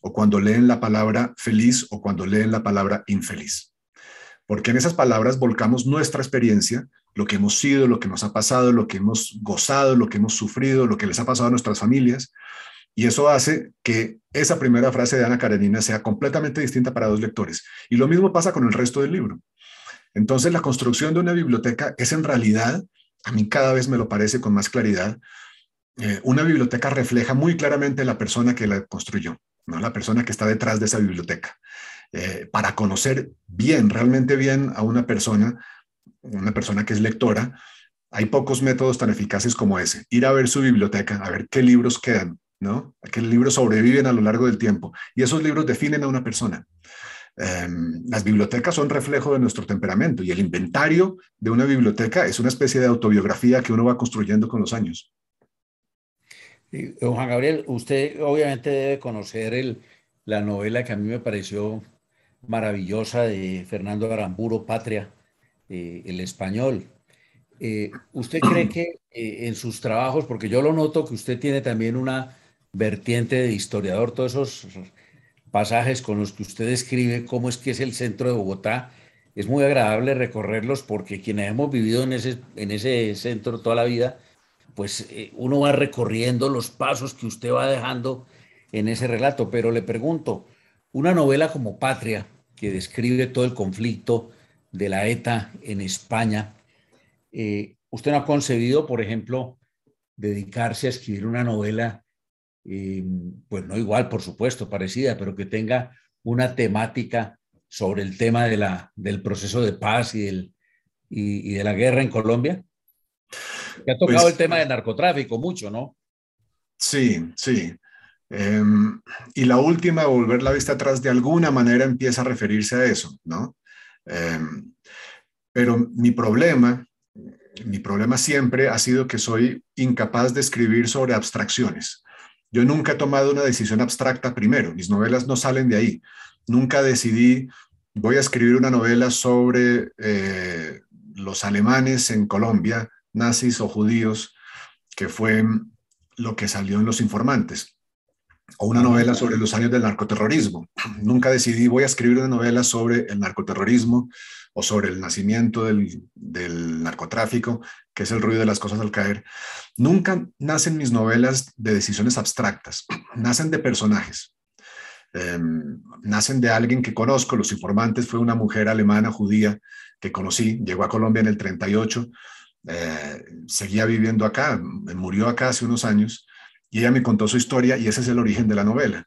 o cuando leen la palabra feliz o cuando leen la palabra infeliz. Porque en esas palabras volcamos nuestra experiencia, lo que hemos sido, lo que nos ha pasado, lo que hemos gozado, lo que hemos sufrido, lo que les ha pasado a nuestras familias. Y eso hace que esa primera frase de Ana Karenina sea completamente distinta para dos lectores. Y lo mismo pasa con el resto del libro. Entonces, la construcción de una biblioteca es en realidad, a mí cada vez me lo parece con más claridad, eh, una biblioteca refleja muy claramente la persona que la construyó, ¿no? la persona que está detrás de esa biblioteca. Eh, para conocer bien, realmente bien a una persona, una persona que es lectora, hay pocos métodos tan eficaces como ese. Ir a ver su biblioteca, a ver qué libros quedan, ¿no? Qué libros sobreviven a lo largo del tiempo. Y esos libros definen a una persona. Em, las bibliotecas son reflejo de nuestro temperamento y el inventario de una biblioteca es una especie de autobiografía que uno va construyendo con los años. Juan Gabriel, usted obviamente debe conocer la novela que a mí me pareció maravillosa de Fernando Aramburo, Patria, eh, el español. Eh, ¿Usted cree que eh, en sus trabajos, porque yo lo noto que usted tiene también una vertiente de historiador, todos esos pasajes con los que usted describe cómo es que es el centro de Bogotá. Es muy agradable recorrerlos porque quienes hemos vivido en ese, en ese centro toda la vida, pues uno va recorriendo los pasos que usted va dejando en ese relato. Pero le pregunto, una novela como Patria, que describe todo el conflicto de la ETA en España, eh, ¿usted no ha concebido, por ejemplo, dedicarse a escribir una novela pues no igual, por supuesto, parecida, pero que tenga una temática sobre el tema de la, del proceso de paz y, el, y, de la guerra en Colombia? Que ha tocado pues el tema del narcotráfico mucho, ¿no? Sí, sí. Em, y la última, volver la vista atrás, de alguna manera empieza a referirse a eso, ¿no? Em, pero mi problema, mi problema siempre ha sido que soy incapaz de escribir sobre abstracciones. Yo nunca he tomado una decisión abstracta primero, mis novelas no salen de ahí. Nunca decidí, voy a escribir una novela sobre eh, los alemanes en Colombia, nazis o judíos, que fue lo que salió en Los Informantes. O una novela sobre los años del narcoterrorismo. Nunca decidí, voy a escribir una novela sobre el narcoterrorismo o sobre el nacimiento del, narcotráfico, que es el ruido de las cosas al caer. Nunca nacen mis novelas de decisiones abstractas, nacen de personajes. Em, nacen de alguien que conozco, Los Informantes fue una mujer alemana judía que conocí, llegó a Colombia en el 38, eh, seguía viviendo acá, murió acá hace unos años y ella me contó su historia y ese es el origen de la novela.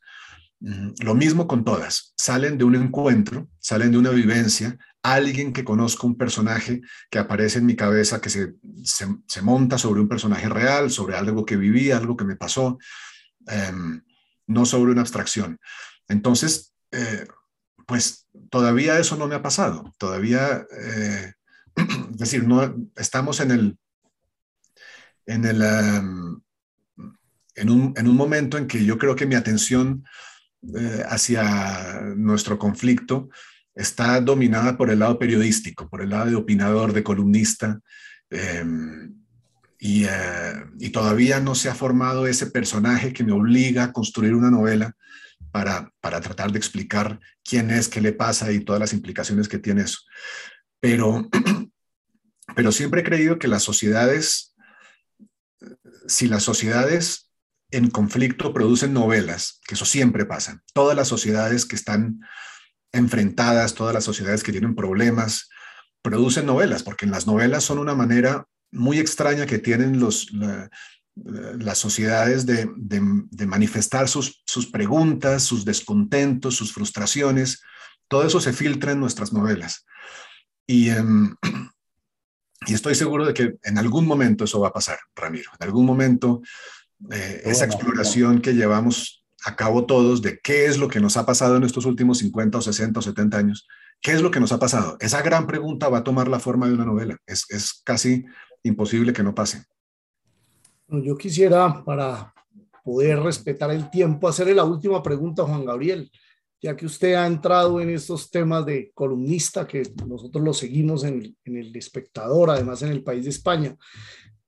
Mm, lo mismo con todas, salen de un encuentro, salen de una vivencia, alguien que conozco, un personaje que aparece en mi cabeza, que se, se, monta sobre un personaje real, sobre algo que viví, algo que me pasó, em, no sobre una abstracción. Entonces, eh, pues todavía eso no me ha pasado, todavía, eh, es decir, no, estamos en el, en el, em, en un, momento en que yo creo que mi atención eh, hacia nuestro conflicto está dominada por el lado periodístico, por el lado de opinador, de columnista, em, y, eh, y, todavía no se ha formado ese personaje que me obliga a construir una novela para, para tratar de explicar quién es, qué le pasa y todas las implicaciones que tiene eso. Pero, pero siempre he creído que las sociedades, si las sociedades en conflicto producen novelas, que eso siempre pasa. Todas las sociedades que están enfrentadas, todas las sociedades que tienen problemas, producen novelas, porque en las novelas son una manera muy extraña que tienen los, las sociedades de, manifestar sus, sus, preguntas, sus descontentos, sus frustraciones. Todo eso se filtra en nuestras novelas. Y, em, y estoy seguro de que en algún momento eso va a pasar, Ramiro. En algún momento eh, esa exploración que llevamos a cabo todos de qué es lo que nos ha pasado en estos últimos 50 o 60 o 70 años, qué es lo que nos ha pasado. Esa gran pregunta va a tomar la forma de una novela. Es, es casi imposible que no pase. Yo quisiera, para poder respetar el tiempo, hacerle la última pregunta a Juan Gabriel, ya que usted ha entrado en estos temas de columnista, que nosotros lo seguimos en, en el espectador, además en el país de España.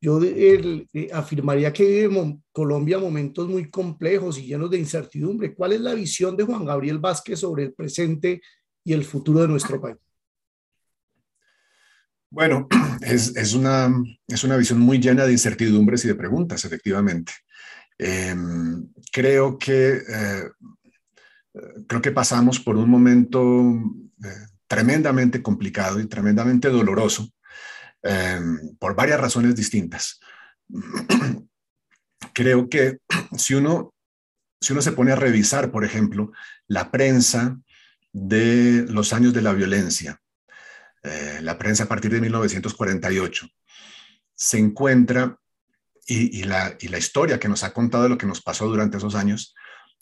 Yo eh, afirmaría que vive Colombia momentos muy complejos y llenos de incertidumbre. ¿Cuál es la visión de Juan Gabriel Vázquez sobre el presente y el futuro de nuestro país? Bueno, es, una, es una visión muy llena de incertidumbres y de preguntas, efectivamente. Em, creo, que, eh, creo que pasamos por un momento eh, tremendamente complicado y tremendamente doloroso Em, por varias razones distintas. Creo que si uno, si uno se pone a revisar, por ejemplo, la prensa de los años de la violencia, eh, la prensa a partir de 1948, se encuentra, y, la, y la historia que nos ha contado de lo que nos pasó durante esos años,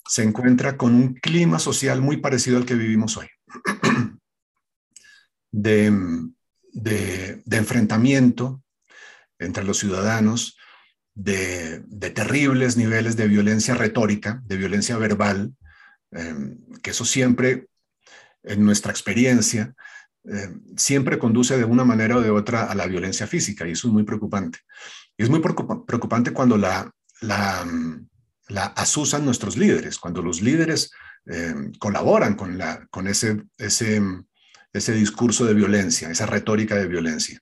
se encuentra con un clima social muy parecido al que vivimos hoy. De, de, enfrentamiento entre los ciudadanos, de, terribles niveles de violencia retórica, de violencia verbal, em, que eso siempre, en nuestra experiencia, em, siempre conduce de una manera o de otra a la violencia física, y eso es muy preocupante. Y es muy preocupante cuando la, la, asusan nuestros líderes, cuando los líderes em, colaboran con, la, con ese, ese ese discurso de violencia, esa retórica de violencia.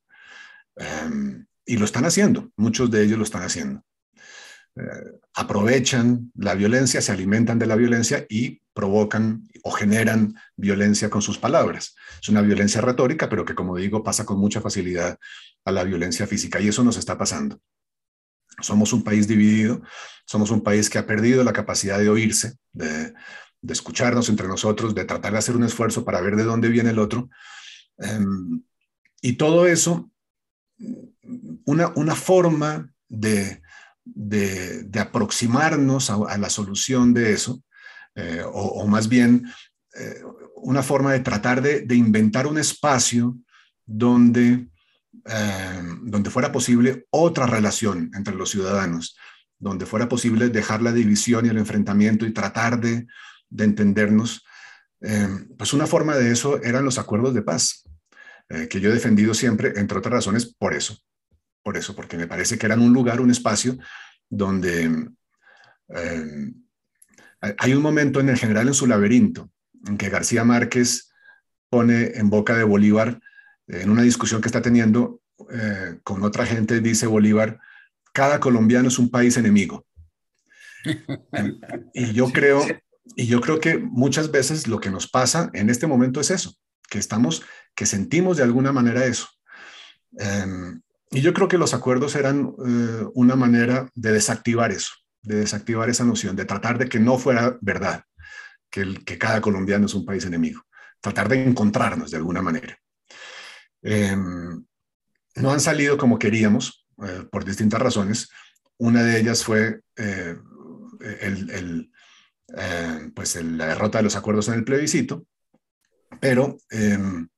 Em, y lo están haciendo, muchos de ellos lo están haciendo. Eh, aprovechan la violencia, se alimentan de la violencia y provocan o generan violencia con sus palabras. Es una violencia retórica, pero que, como digo, pasa con mucha facilidad a la violencia física y eso nos está pasando. Somos un país dividido, somos un país que ha perdido la capacidad de oírse, de, de escucharnos entre nosotros, de tratar de hacer un esfuerzo para ver de dónde viene el otro. Em, y todo eso, una, una forma de, de, aproximarnos a, la solución de eso, eh, o, más bien eh, una forma de tratar de, inventar un espacio donde, em, donde fuera posible otra relación entre los ciudadanos, donde fuera posible dejar la división y el enfrentamiento y tratar de de entendernos, eh, pues una forma de eso eran los acuerdos de paz, eh, que yo he defendido siempre, entre otras razones, por eso, por eso, porque me parece que eran un lugar, un espacio donde, eh, hay un momento en el general en su laberinto en que García Márquez pone en boca de Bolívar, en una discusión que está teniendo con otra gente, dice Bolívar, cada colombiano es un país enemigo. y yo creo, y yo creo que muchas veces lo que nos pasa en este momento es eso, que estamos, que sentimos de alguna manera eso. Em, y yo creo que los acuerdos eran eh, una manera de desactivar eso, de desactivar esa noción, de tratar de que no fuera verdad, que, que cada colombiano es un país enemigo, tratar de encontrarnos de alguna manera. Em, no han salido como queríamos, eh, por distintas razones. Una de ellas fue eh, el, pues la derrota de los acuerdos en el plebiscito, pero em,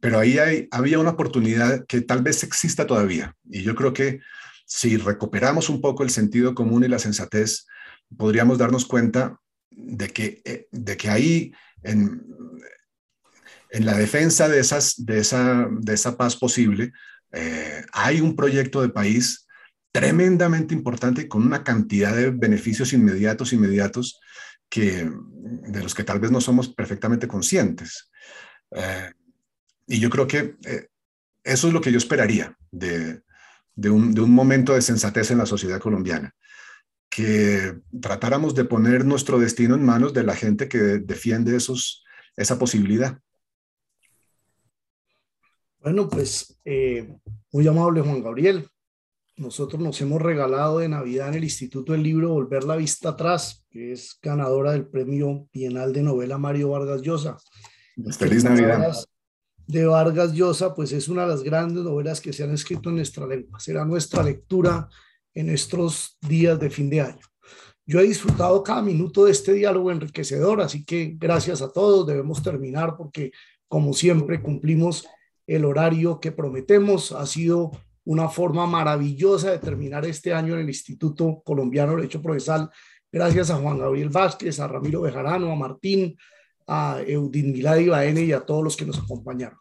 pero ahí hay, había una oportunidad que tal vez exista todavía. Y yo creo que si recuperamos un poco el sentido común y la sensatez, podríamos darnos cuenta de que, eh, de que ahí, en, en la defensa de, esas, de, esa, de esa paz posible, eh, hay un proyecto de país tremendamente importante y con una cantidad de beneficios inmediatos, inmediatos, que, de los que tal vez no somos perfectamente conscientes. Eh, y yo creo que eh, eso es lo que yo esperaría de, de, un, de un momento de sensatez en la sociedad colombiana que tratáramos de poner nuestro destino en manos de la gente que defiende esos, esa posibilidad. Bueno, pues eh, muy amable Juan Gabriel. Nosotros nos hemos regalado de Navidad en el Instituto del Libro Volver la Vista Atrás, que es ganadora del Premio Bienal de Novela Mario Vargas Llosa. Feliz Navidad de Vargas Llosa, pues es una de las grandes novelas que se han escrito en nuestra lengua. Será nuestra lectura en estos días de fin de año. Yo he disfrutado cada minuto de este diálogo enriquecedor, así que gracias a todos. Debemos terminar porque, como siempre, cumplimos el horario que prometemos. Ha sido una forma maravillosa de terminar este año en el Instituto Colombiano de Derecho Procesal. Gracias a Juan Gabriel Vázquez, a Ramiro Bejarano, a Martín, a Eudin Milady Baene y a todos los que nos acompañaron.